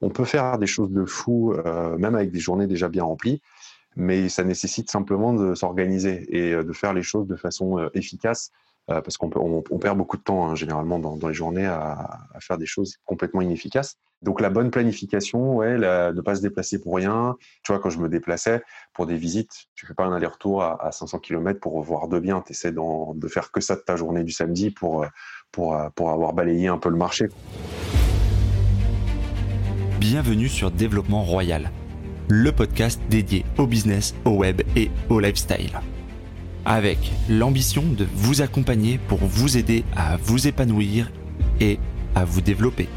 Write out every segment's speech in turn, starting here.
on peut faire des choses de fou, même avec des journées déjà bien remplies, mais ça nécessite simplement de s'organiser et de faire les choses de façon efficace euh, parce qu'on on, perd beaucoup de temps hein, généralement dans, les journées à, faire des choses complètement inefficaces. Donc la bonne planification, ouais, ne pas se déplacer pour rien. Tu vois, quand je me déplaçais pour des visites, tu fais pas un aller-retour à, 500 km pour voir de bien. Tu essaies de faire que ça de ta journée du samedi pour, euh, pour, euh, pour avoir balayé un peu le marché. Bienvenue sur Développement Royal, le podcast dédié au business, au web et au lifestyle avec l'ambition de vous accompagner pour vous aider à vous épanouir et à vous développer.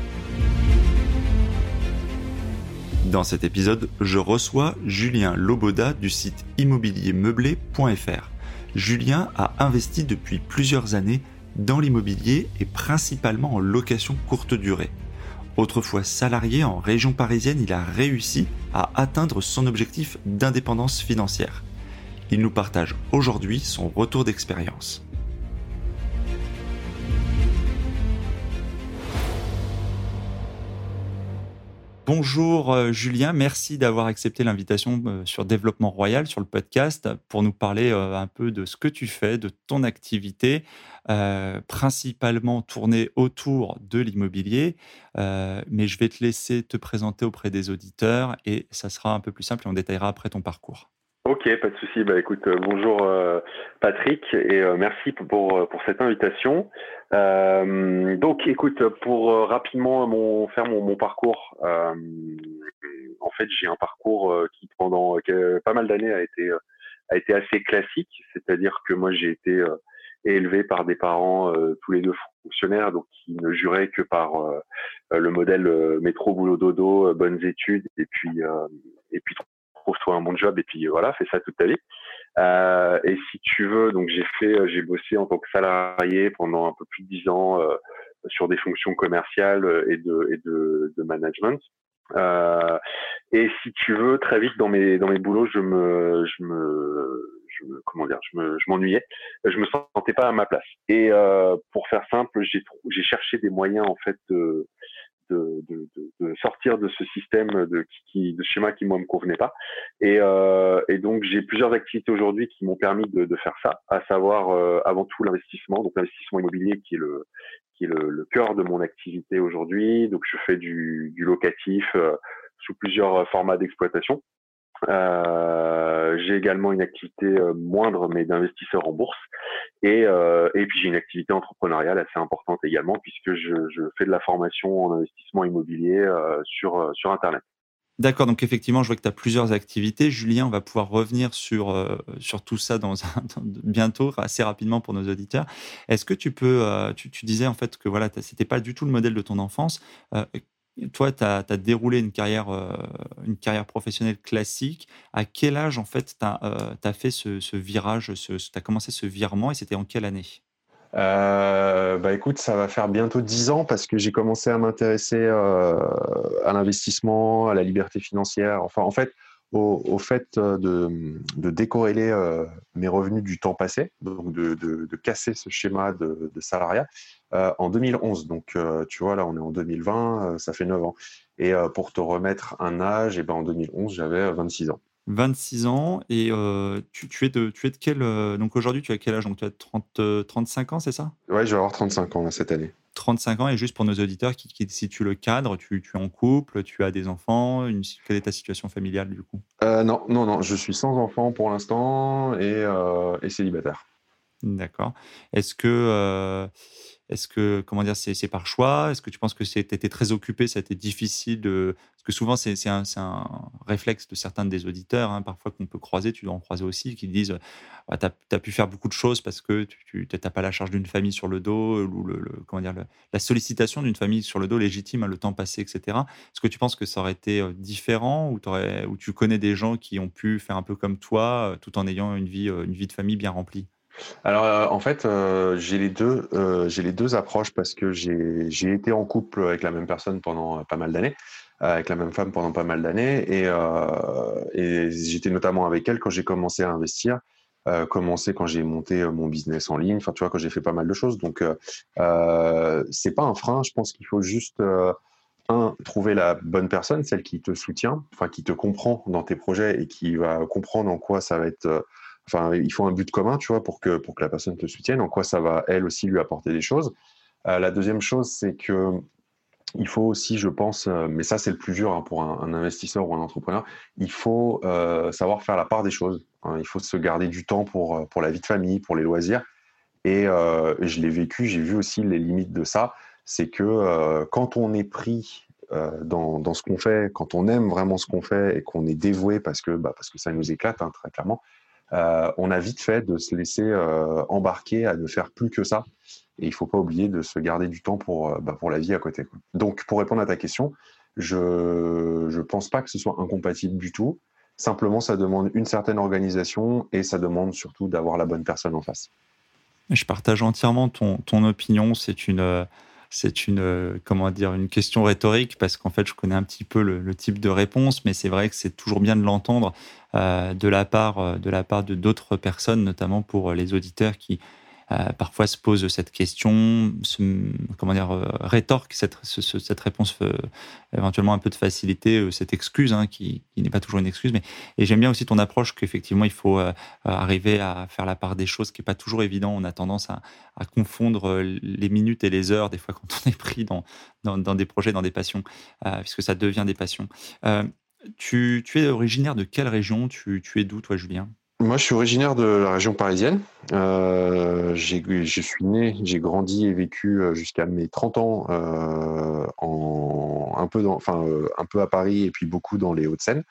Dans cet épisode, je reçois Julien Loboda du site immobiliermeublé.fr. Julien a investi depuis plusieurs années dans l'immobilier et principalement en location courte durée. Autrefois salarié en région parisienne, il a réussi à atteindre son objectif d'indépendance financière. Il nous partage aujourd'hui son retour d'expérience. Bonjour euh, Julien, merci d'avoir accepté l'invitation euh, sur Développement Royal, sur le podcast, pour nous parler euh, un peu de ce que tu fais, de ton activité, principalement tournée autour de l'immobilier. mais je vais te laisser te présenter auprès des auditeurs et ça sera un peu plus simple et on détaillera après ton parcours. Ok, pas de souci. Bah écoute, euh, bonjour euh, Patrick et euh, merci pour, pour cette invitation. donc écoute, pour rapidement mon, faire mon, mon parcours, en fait j'ai un parcours qui pendant pas mal d'années a été a été assez classique, c'est-à-dire que moi j'ai été élevé par des parents tous les deux fonctionnaires, donc qui ne juraient que par le modèle métro boulot dodo, bonnes études et puis et puis trouve-toi un bon job et puis voilà, fais ça toute ta vie. Euh, et si tu veux, donc j'ai fait, euh, j'ai bossé en tant que salarié pendant un peu plus de dix ans euh, sur des fonctions commerciales et de, et de, de management. Euh, et si tu veux, très vite dans mes dans mes boulots, je me je me je me, comment dire, je me je m'ennuyais, je me sentais pas à ma place. Et euh, pour faire simple, j'ai j'ai cherché des moyens en fait de de, de, de, sortir de ce système de, qui, de schéma qui moi me convenait pas. Et, euh, et donc j'ai plusieurs activités aujourd'hui qui m'ont permis de, de, faire ça, à savoir euh, avant tout l'investissement, donc l'investissement immobilier qui est le qui est le, le cœur de mon activité aujourd'hui. Donc je fais du, du locatif euh, sous plusieurs formats d'exploitation. Euh, j'ai également une activité euh, moindre, mais d'investisseur en bourse. Et, euh, et puis j'ai une activité entrepreneuriale assez importante également, puisque je, fais de la formation en investissement immobilier sur, sur Internet. D'accord, donc effectivement, je vois que tu as plusieurs activités. Julien, on va pouvoir revenir sur, sur tout ça dans, bientôt, assez rapidement pour nos auditeurs. Est-ce que tu peux, tu, disais en fait que voilà, c'était pas du tout le modèle de ton enfance toi, tu as, déroulé une carrière, euh, une carrière professionnelle classique. À quel âge, en fait, tu as, euh, fait ce, virage, tu as commencé ce virement et c'était en quelle année? Euh, bah écoute, ça va faire bientôt dix ans parce que j'ai commencé à m'intéresser à l'investissement, à la liberté financière. Enfin, en fait, au, fait de, décorréler mes revenus du temps passé, donc de casser ce schéma de, salariat. Euh, en 2011. Donc, euh, tu vois, là, on est en 2020, euh, ça fait 9 ans. Et pour te remettre un âge, et eh ben, en 2011, j'avais 26 ans. 26 ans, et tu, tu, es de, tu es de quel. donc aujourd'hui, tu as quel âge? Donc tu as 30, 35 ans, c'est ça? Ouais, je vais avoir 35 ans cette année. 35 ans, et juste pour nos auditeurs qui, qui situent le cadre, tu, tu, es en couple, tu as des enfants, une, quelle est ta situation familiale du coup? Non, non, non, je suis sans enfant pour l'instant et, et célibataire. D'accord. Est-ce que est-ce que, comment c'est par choix? Est-ce que tu penses que tu très occupé, ça a été difficile. Parce que souvent, c'est un, réflexe de certains des auditeurs, hein, parfois qu'on peut croiser, tu dois en croiser aussi, qui disent ah, Tu as, pu faire beaucoup de choses parce que tu n'as pas la charge d'une famille sur le dos, ou comment dire, la sollicitation d'une famille sur le dos légitime, le temps passé, etc. Est-ce que tu penses que ça aurait été euh, différent ou, ou tu connais des gens qui ont pu faire un peu comme toi, euh, tout en ayant euh, une vie de famille bien remplie? Alors euh, en fait, euh, j'ai les deux, euh, j'ai les deux approches parce que j'ai été en couple avec la même personne pendant pas mal d'années, avec la même femme pendant pas mal d'années, et, et j'étais notamment avec elle quand j'ai commencé à investir, commencé quand j'ai monté mon business en ligne, enfin tu vois quand j'ai fait pas mal de choses. Donc c'est pas un frein, je pense qu'il faut juste un, trouver la bonne personne, celle qui te soutient, enfin qui te comprend dans tes projets et qui va comprendre en quoi ça va être. Euh, il faut un but commun, tu vois, pour que, pour que la personne te soutienne, en quoi ça va elle aussi lui apporter des choses. Euh, la deuxième chose, c'est que il faut aussi, je pense, euh, mais ça c'est le plus dur hein, pour un, investisseur ou un entrepreneur, il faut savoir faire la part des choses. Hein. il faut se garder du temps pour, pour la vie de famille, pour les loisirs. Et je l'ai vécu, j'ai vu aussi les limites de ça c'est que euh, quand on est pris euh, dans, ce qu'on fait, quand on aime vraiment ce qu'on fait et qu'on est dévoué parce que, bah, parce que ça nous éclate, hein, très clairement, euh, on a vite fait de se laisser embarquer à ne faire plus que ça. Et il ne faut pas oublier de se garder du temps pour, bah, pour la vie à côté. Donc, pour répondre à ta question, je ne pense pas que ce soit incompatible du tout. Simplement, ça demande une certaine organisation et ça demande surtout d'avoir la bonne personne en face. Je partage entièrement ton, ton opinion. C'est une c'est une euh, comment dire une question rhétorique parce qu'en fait je connais un petit peu le, type de réponse, mais c'est vrai que c'est toujours bien de l'entendre euh, de la part euh, de la part de d'autres personnes, notamment pour les auditeurs qui euh, parfois se pose cette question, comment dire, euh, rétorque cette, réponse euh, éventuellement un peu de facilité, cette excuse hein, qui, n'est pas toujours une excuse. Mais et j'aime bien aussi ton approche qu'effectivement il faut arriver à faire la part des choses, qui est pas toujours évident. On a tendance à, confondre les minutes et les heures des fois quand on est pris dans, des projets, dans des passions, puisque ça devient des passions. Tu, tu, es originaire de quelle région? Tu, tu es d'où, toi, Julien? Moi, je suis originaire de la région parisienne. Euh, je suis né, j'ai grandi et vécu euh, jusqu'à mes 30 ans euh, en, un, peu dans, enfin, un peu à Paris et puis beaucoup dans les Hauts-de-Seine.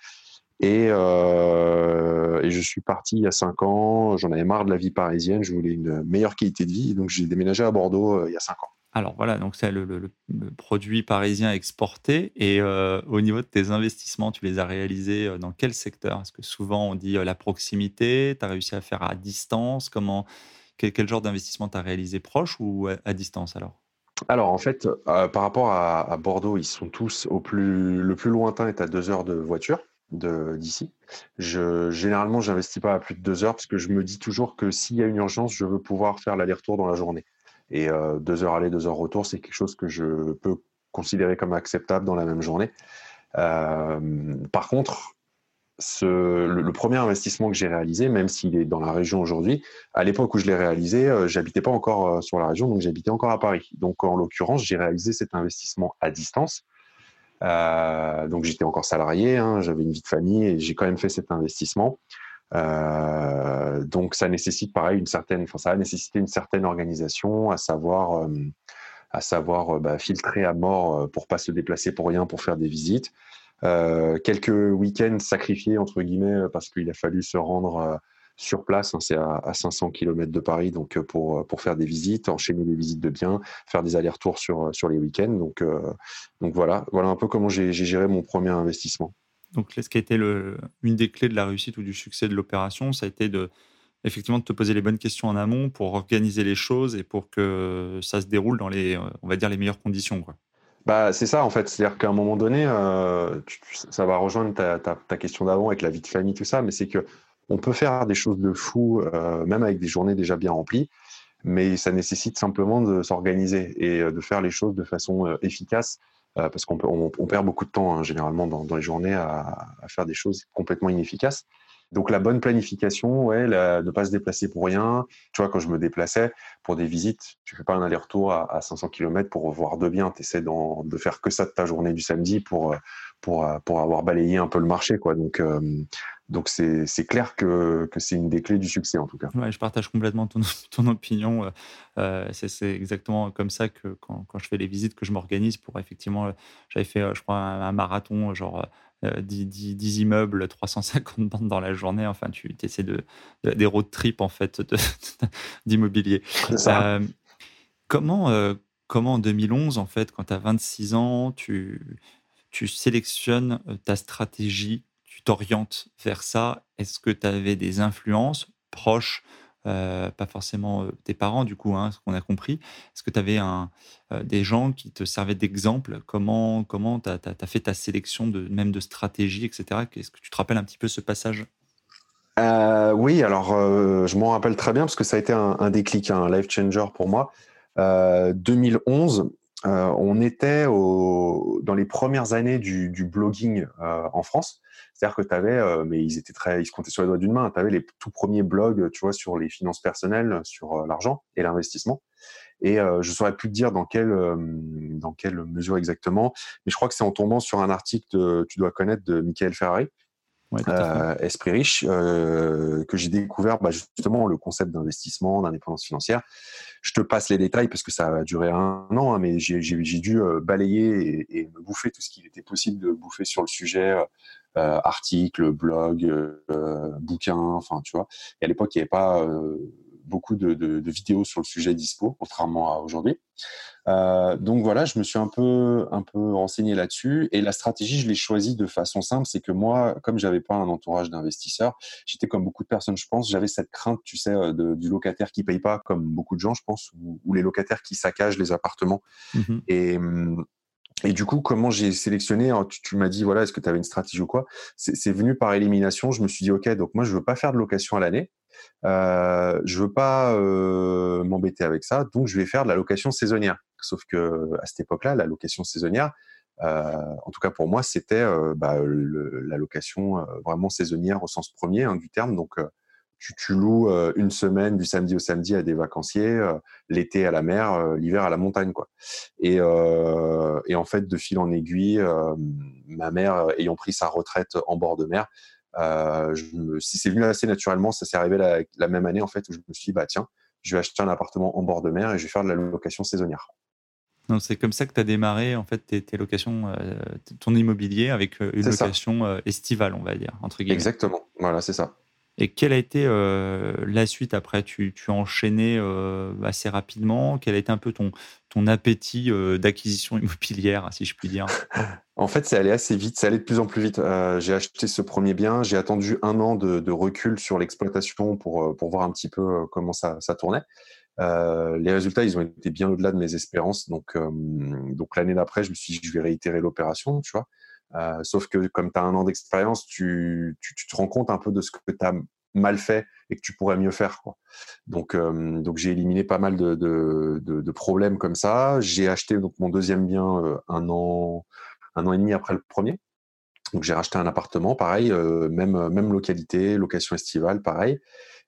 Et, et, je suis parti il y a 5 ans. J'en avais marre de la vie parisienne. Je voulais une meilleure qualité de vie. Donc, j'ai déménagé à Bordeaux il y a 5 ans. Alors voilà, donc c'est le, produit parisien exporté. Et euh, au niveau de tes investissements, tu les as réalisés euh, dans quel secteur? Parce que souvent on dit euh, la proximité, tu as réussi à faire à distance? Comment, quel, genre d'investissement tu as réalisé proche ou à, distance alors? Alors en fait, par rapport à, Bordeaux, ils sont tous au plus le plus lointain est à deux heures de voiture d'ici. Je généralement j'investis pas à plus de deux heures parce que je me dis toujours que s'il y a une urgence, je veux pouvoir faire l'aller-retour dans la journée. Et euh, deux heures aller, deux heures retour, c'est quelque chose que je peux considérer comme acceptable dans la même journée. Euh, par contre, le, premier investissement que j'ai réalisé, même s'il est dans la région aujourd'hui, à l'époque où je l'ai réalisé, euh, j'habitais pas encore sur la région, donc j'habitais encore à Paris. Donc en l'occurrence, j'ai réalisé cet investissement à distance. donc j'étais encore salarié, hein, j'avais une vie de famille et j'ai quand même fait cet investissement. Euh, donc ça nécessite pareil une certaine, ça a nécessité une certaine organisation, à savoir, euh, à savoir euh, bah, filtrer à mort pour pas se déplacer pour rien, pour faire des visites. quelques week-ends sacrifiés entre guillemets parce qu'il a fallu se rendre sur place, hein, c'est à, 500 km de Paris, donc pour, pour faire des visites, enchaîner des visites de biens, faire des allers-retours sur, sur les week-ends. Donc, donc voilà, voilà un peu comment j'ai géré mon premier investissement. Donc, ce qui a été une des clés de la réussite ou du succès de l'opération, ça a été effectivement de te poser les bonnes questions en amont pour organiser les choses et pour que ça se déroule dans les, on va dire, les meilleures conditions. Bah, c'est ça en fait, c'est-à-dire qu'à un moment donné, euh, ça va rejoindre ta, ta, question d'avant avec la vie de famille, tout ça, mais c'est que on peut faire des choses de fou, euh, même avec des journées déjà bien remplies, mais ça nécessite simplement de s'organiser et euh, de faire les choses de façon efficace euh, parce qu'on on, perd beaucoup de temps hein, généralement dans, les journées à, faire des choses complètement inefficaces. Donc la bonne planification, ouais, ne pas se déplacer pour rien. Tu vois, quand je me déplaçais pour des visites, tu fais pas un aller-retour à, 500 km pour voir de bien. Tu essaies de faire que ça de ta journée du samedi pour, pour, pour avoir balayé un peu le marché. Quoi. Donc, euh, donc c'est clair que, que c'est une des clés du succès en tout cas. Je partage complètement ton, ton opinion. Euh, c'est exactement comme ça que quand, quand, je fais les visites, que je m'organise pour effectivement, euh, j'avais fait, je crois, un, marathon, genre 10, 10, immeubles, 350 bandes dans la journée. Enfin, tu essaies de, des road trips en fait d'immobilier. comment, comment en 2011, en fait, quand tu as 26 ans, tu, tu sélectionnes ta stratégie t'orientes vers ça? Est-ce que tu avais des influences proches euh, pas forcément euh, tes parents, du coup, hein, ce qu'on a compris. Est-ce que tu avais un, euh, des gens qui te servaient d'exemple? Comment tu comment as, as, fait ta sélection, de, même de stratégie, etc. Est-ce que tu te rappelles un petit peu ce passage? Oui, alors je m'en rappelle très bien parce que ça a été un, déclic, un life changer pour moi. 2011, on était dans les premières années du, blogging en France. C'est-à-dire que tu avais, mais ils étaient très, ils se comptaient sur les doigts d'une main. Tu avais les tout premiers blogs, tu vois, sur les finances personnelles, sur l'argent et l'investissement. Et je saurais plus te dire dans quelle dans quelle mesure exactement, mais je crois que c'est en tombant sur un article, tu dois connaître, de Michael Ferrari, euh, Esprit riche, euh, que j'ai découvert bah, justement le concept d'investissement, d'indépendance financière. Je te passe les détails parce que ça a duré un an, hein, mais j'ai dû euh, balayer et, et, me bouffer tout ce qu'il était possible de bouffer sur le sujet, euh, articles, blogs, euh, bouquins, enfin tu vois. Et à l'époque, il n'y avait pas beaucoup de, de, de, vidéos sur le sujet dispo, contrairement à aujourd'hui. Euh, donc voilà, je me suis un peu, un peu renseigné là-dessus. Et la stratégie, je l'ai choisie de façon simple, c'est que moi, comme j'avais pas un entourage d'investisseurs, j'étais comme beaucoup de personnes, je pense, j'avais cette crainte, tu sais, euh, de, du locataire qui paye pas, comme beaucoup de gens, je pense, ou, les locataires qui saccagent les appartements. Mmh et hum, et du coup, comment j'ai sélectionné hein, Tu, m'as dit, voilà, est-ce que tu avais une stratégie ou quoi? C'est venu par élimination. Je me suis dit, OK, donc moi, je veux pas faire de location à l'année. Euh, je veux pas euh, m'embêter avec ça. Donc, je vais faire de la location saisonnière. Sauf que à cette époque-là, la location saisonnière, euh, en tout cas pour moi, c'était euh, bah, la location euh, vraiment saisonnière au sens premier hein, du terme. Donc, tu, tu, loues une semaine du samedi au samedi à des vacanciers, l'été à la mer, l'hiver à la montagne, quoi. Et, et, en fait, de fil en aiguille, ma mère ayant pris sa retraite en bord de mer, je si c'est venu assez naturellement, ça s'est arrivé la, la, même année en fait où je me suis dit bah tiens, je vais acheter un appartement en bord de mer et je vais faire de la location saisonnière. Donc c'est comme ça que tu as démarré en fait tes, tes locations, ton immobilier avec une location estivale, on va dire entre guillemets. Exactement, voilà, c'est ça. Et quelle a été euh, la suite après? Tu, as enchaîné euh, assez rapidement. Quel a été un peu ton, ton appétit euh, d'acquisition immobilière, si je puis dire? En fait, c'est allé assez vite, c'est allé de plus en plus vite. j'ai acheté ce premier bien, j'ai attendu un an de, de recul sur l'exploitation pour, pour voir un petit peu comment ça, ça tournait. les résultats, ils ont été bien au-delà de mes espérances. Donc, donc l'année d'après, je me suis dit, je vais réitérer l'opération, tu vois. Euh, sauf que comme tu as un an d'expérience, tu, tu, te rends compte un peu de ce que tu as mal fait et que tu pourrais mieux faire. Donc, euh, donc j'ai éliminé pas mal de, de, problèmes comme ça. J'ai acheté donc mon deuxième bien euh, un an, un an et demi après le premier. Donc j'ai racheté un appartement, pareil, même même localité, location estivale, pareil.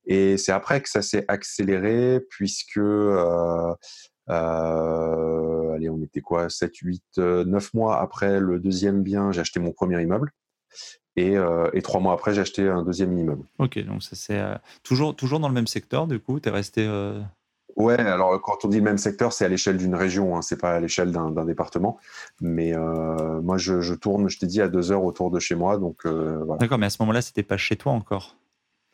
Et c'est après que ça s'est accéléré puisque euh, allez, on était quoi? 7, 8, 9 mois après le deuxième bien, j'ai acheté mon premier immeuble. Et, euh, et, trois mois après, j'ai acheté un deuxième immeuble. Ok, donc ça c'est euh, toujours, toujours dans le même secteur, du coup, tu es resté. Euh... Ouais, alors quand on dit le même secteur, c'est à l'échelle d'une région, hein, c'est pas à l'échelle d'un département. Mais moi, je, je, tourne, je t'ai dit, à deux heures autour de chez moi. donc voilà. D'accord, mais à ce moment-là, c'était pas chez toi encore?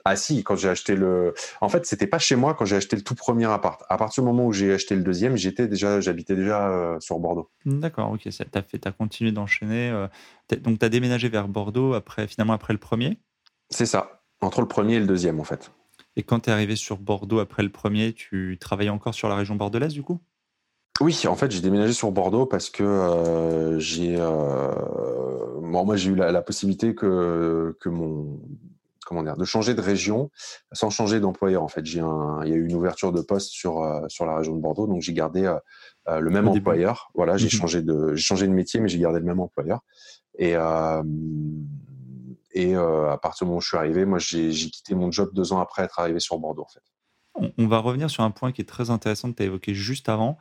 Ah si, quand j'ai acheté le. En fait, c'était pas chez moi quand j'ai acheté le tout premier appart. À partir du moment où j'ai acheté le deuxième, j'étais déjà, j'habitais déjà euh, sur Bordeaux. D'accord, ok. Ça t'a fait, t'as continué d'enchaîner. Euh, donc, t'as déménagé vers Bordeaux après, finalement après le premier? C'est ça, entre le premier et le deuxième en fait. Et quand tu es arrivé sur Bordeaux après le premier, tu travaillais encore sur la région bordelaise du coup? Oui, en fait, j'ai déménagé sur Bordeaux parce que euh, j'ai, moi, j'ai eu la, la, possibilité que, que mon comment dire, de changer de région sans changer d'employeur. En fait, j'ai un, il y a eu une ouverture de poste sur euh, sur la région de Bordeaux, donc j'ai gardé euh, euh, le même employeur. Voilà, j'ai mhm. changé de j'ai changé de métier, mais j'ai gardé le même employeur. Et et à partir du moment où je suis arrivé, moi, j'ai quitté mon job deux ans après être arrivé sur Bordeaux, en fait. On va revenir sur un point qui est très intéressant que tu as évoqué juste avant,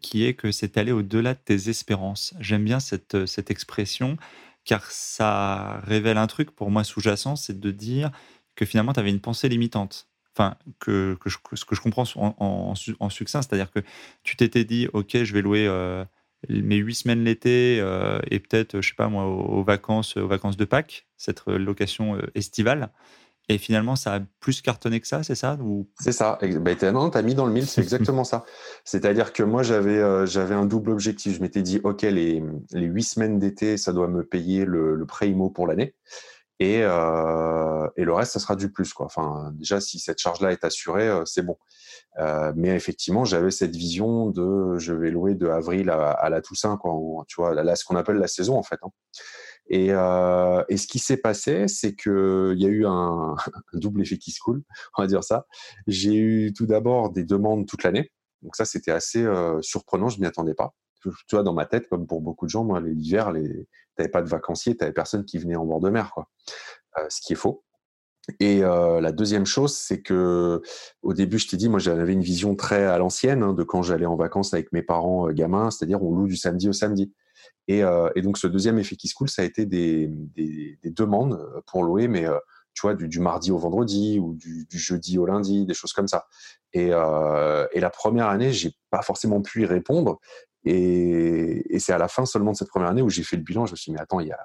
qui est que c'est aller au-delà de tes espérances. J'aime bien cette, cette expression car ça révèle un truc pour moi sous-jacent, c'est de dire que finalement tu avais une pensée limitante. Enfin, que, ce que je comprends en, en, succinct, c'est-à-dire que tu t'étais dit, ok, je vais louer euh, mes huit semaines l'été euh, et peut-être, je sais pas moi, aux, vacances, aux vacances de Pâques, cette location euh, estivale. Et finalement, ça a plus cartonné que ça, c'est ça ou... C'est ça. Bah, non, tu as mis dans le mille, c'est exactement ça. C'est-à-dire que moi, j'avais euh, j'avais un double objectif. Je m'étais dit, OK, les, les 8 semaines d'été, ça doit me payer le, le prêt IMO pour l'année. Et, euh, et, le reste, ça sera du plus. Quoi. Enfin, déjà, si cette charge-là est assurée, euh, c'est bon. Euh, mais effectivement, j'avais cette vision de je vais louer de avril à, à la Toussaint, quoi, tu vois, là, ce qu'on appelle la saison, en fait. Hein. Et, euh, et, ce qui s'est passé, c'est qu'il y a eu un, double effet qui se coule, on va dire ça. J'ai eu tout d'abord des demandes toute l'année. Donc ça, c'était assez surprenant, je m'y attendais pas. Tu vois, dans ma tête, comme pour beaucoup de gens, moi, l'hiver, tu n'avais pas de vacanciers, tu n'avais personne qui venait en bord de mer, quoi. ce qui est faux. Et la deuxième chose, c'est que au début, je t'ai dit, moi, j'avais une vision très à l'ancienne hein, de quand j'allais en vacances avec mes parents gamins, c'est-à-dire on loue du samedi au samedi. Et, donc, ce deuxième effet qui se coule, ça a été des, des, des demandes pour louer, mais tu vois, du, mardi au vendredi ou du, jeudi au lundi, des choses comme ça. Et, la première année, j'ai pas forcément pu y répondre. Et, c'est à la fin seulement de cette première année où j'ai fait le bilan. Je me suis dit, mais attends, il y a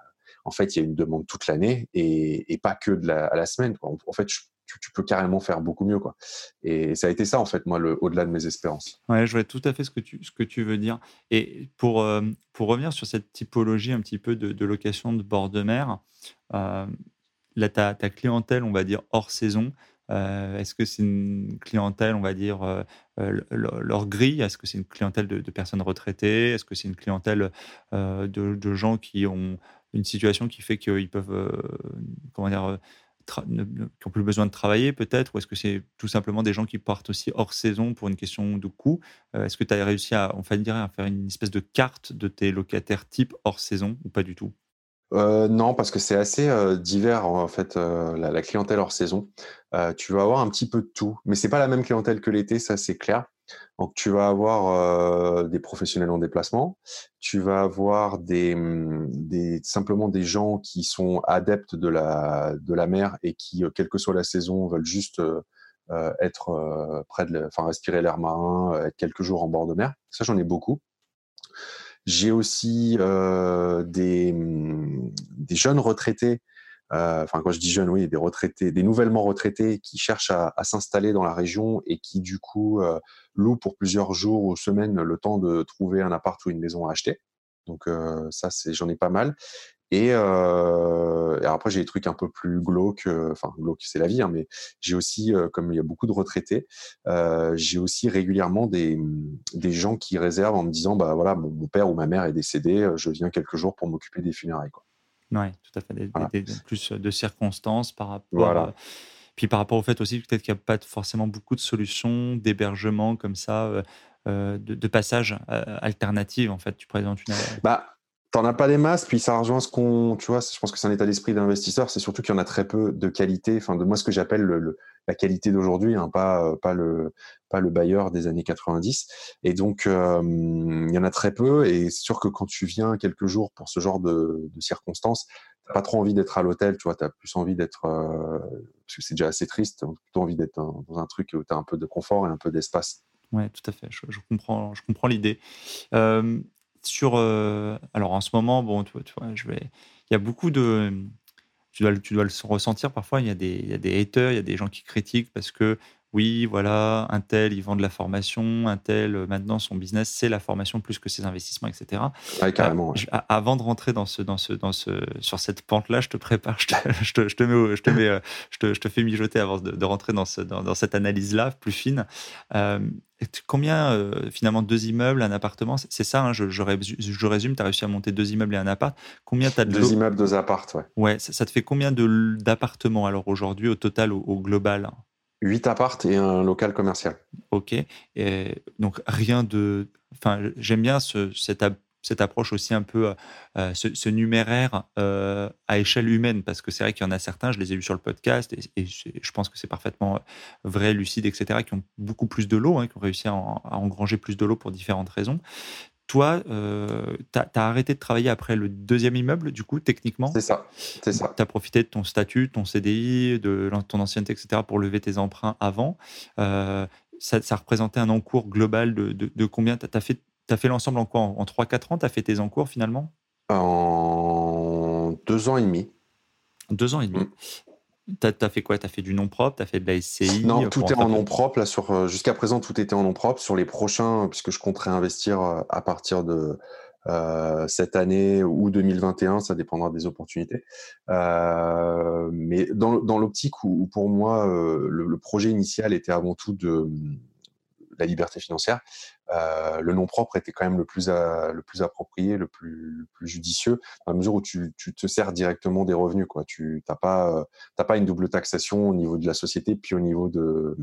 en fait, il y a une demande toute l'année et, pas que à la semaine. En fait, tu, peux carrément faire beaucoup mieux. Quoi. Et ça a été ça, en fait, moi, au-delà de mes espérances. Ouais, je vois tout à fait ce que tu, ce que tu veux dire. Et pour, euh, pour revenir sur cette typologie un petit peu de, location de bord de mer, euh, là, ta, ta, clientèle, on va dire, hors saison, euh, est-ce que c'est une clientèle, on va dire, leur, grille? Est-ce que c'est une clientèle de, personnes retraitées? Est-ce que c'est une clientèle de, de, gens qui ont une situation qui fait qu'ils peuvent, comment dire, euh, qui n'ont plus besoin de travailler peut-être Ou est-ce que c'est tout simplement des gens qui partent aussi hors saison pour une question de coût? Euh, Est-ce que tu as réussi à, à faire une espèce de carte de tes locataires type hors saison ou pas du tout? Non, parce que c'est assez divers en fait la, clientèle hors saison. tu vas avoir un petit peu de tout, mais c'est pas la même clientèle que l'été, ça c'est clair. Donc, tu vas avoir euh, des professionnels en déplacement, tu vas avoir mmh, simplement des gens qui sont adeptes de la, de la mer et qui, euh, quelle que soit la saison, veulent juste euh, être près de, enfin, respirer l'air marin, être quelques jours en bord de mer. Ça, j'en ai beaucoup. J'ai aussi des, mmh, des jeunes retraités enfin quand je dis jeunes, oui, des retraités, des nouvellement retraités qui cherchent à, à s'installer dans la région et qui du coup euh, louent pour plusieurs jours ou semaines le temps de trouver un appart ou une maison à acheter. Donc euh, ça, c'est j'en ai pas mal. Et, euh, après j'ai des trucs un peu plus glauques, enfin glauques c'est la vie, hein, mais j'ai aussi, comme il y a beaucoup de retraités, j'ai aussi régulièrement des, des gens qui réservent en me disant bah voilà mon, mon père ou ma mère est décédé, je viens quelques jours pour m'occuper des funérailles quoi. Oui, tout à fait. Des, plus de circonstances par rapport. Voilà. puis par rapport au fait aussi, peut-être qu'il n'y a pas forcément beaucoup de solutions d'hébergement comme ça, euh, euh, de, passage euh, alternative. En fait, tu présentes une. Bah, T'en as pas des masses, puis ça rejoint ce qu'on, tu vois, je pense que c'est un état d'esprit d'investisseur, c'est surtout qu'il y en a très peu de qualité, enfin de moi ce que j'appelle le, la qualité d'aujourd'hui, hein, pas pas le pas le bailleur des années 90. Et donc il y en a très peu, et c'est sûr que quand tu viens quelques jours pour ce genre de, de circonstances, t'as pas trop envie d'être à l'hôtel, tu vois, t'as plus envie d'être parce que c'est déjà assez triste, t'as plutôt envie d'être dans, un truc où t'as un peu de confort et un peu d'espace. Ouais, tout à fait. Je, comprends, je comprends l'idée. Euh, Euh, alors en ce moment, bon. Il y a beaucoup de. Tu dois, tu dois le ressentir parfois. Il y, a des, il y a des haters, il y a des gens qui critiquent parce que oui, voilà, un tel, il vend de la formation, un tel, euh, maintenant, son business, c'est la formation plus que ses investissements, etc. carrément. Euh, avant de rentrer dans ce, dans ce, dans ce, sur cette pente-là, je te prépare, je te, je te, je te mets, je te, mets, je te, je te fais mijoter avant de, de rentrer dans, ce, dans, dans cette analyse-là, plus fine. Euh, combien, euh, finalement, deux immeubles, un appartement C'est ça, hein, je, je, résume, tu as réussi à monter deux immeubles et un appart. Combien tu as de Deux immeubles, deux apparts, ouais. Ouais, ça, te fait combien d'appartements, alors, aujourd'hui, au total, au, au global? 8 appartes et un local commercial. Ok. Donc rien de. Enfin, j'aime bien ce, cette, cette, approche aussi un peu, euh, ce, numéraire euh, à échelle humaine, parce que c'est vrai qu'il y en a certains, je les ai vus sur le podcast, et, je pense que c'est parfaitement vrai, lucide, etc., qui ont beaucoup plus de l'eau, hein, qui ont réussi à, à, engranger plus de l'eau pour différentes raisons toi, euh, tu as, arrêté de travailler après le deuxième immeuble, du coup, techniquement C'est ça. C'est ça. Tu as profité de ton statut, ton CDI, de ton ancienneté, etc., pour lever tes emprunts avant. Euh, ça, représentait un encours global de, combien Tu as, fait, as fait l'ensemble en quoi? En, 3-4 ans, tu as fait tes encours finalement? En deux ans et demi. Deux ans et demi. Mm. Tu as, fait quoi? Tu as fait du nom propre? Tu as fait de la SCI Non, tout est en nom propre. Euh, jusqu'à présent, tout était en nom propre. Sur les prochains, puisque je compterai investir euh, à partir de euh, cette année ou 2021, ça dépendra des opportunités. mais dans, l'optique où, pour moi, le, projet initial était avant tout de, la liberté financière, euh, le nom propre était quand même le plus, le plus approprié, le plus, plus judicieux, la mesure où tu, te sers directement des revenus. Quoi. Tu n'as pas, pas une double taxation au niveau de la société, puis au niveau de,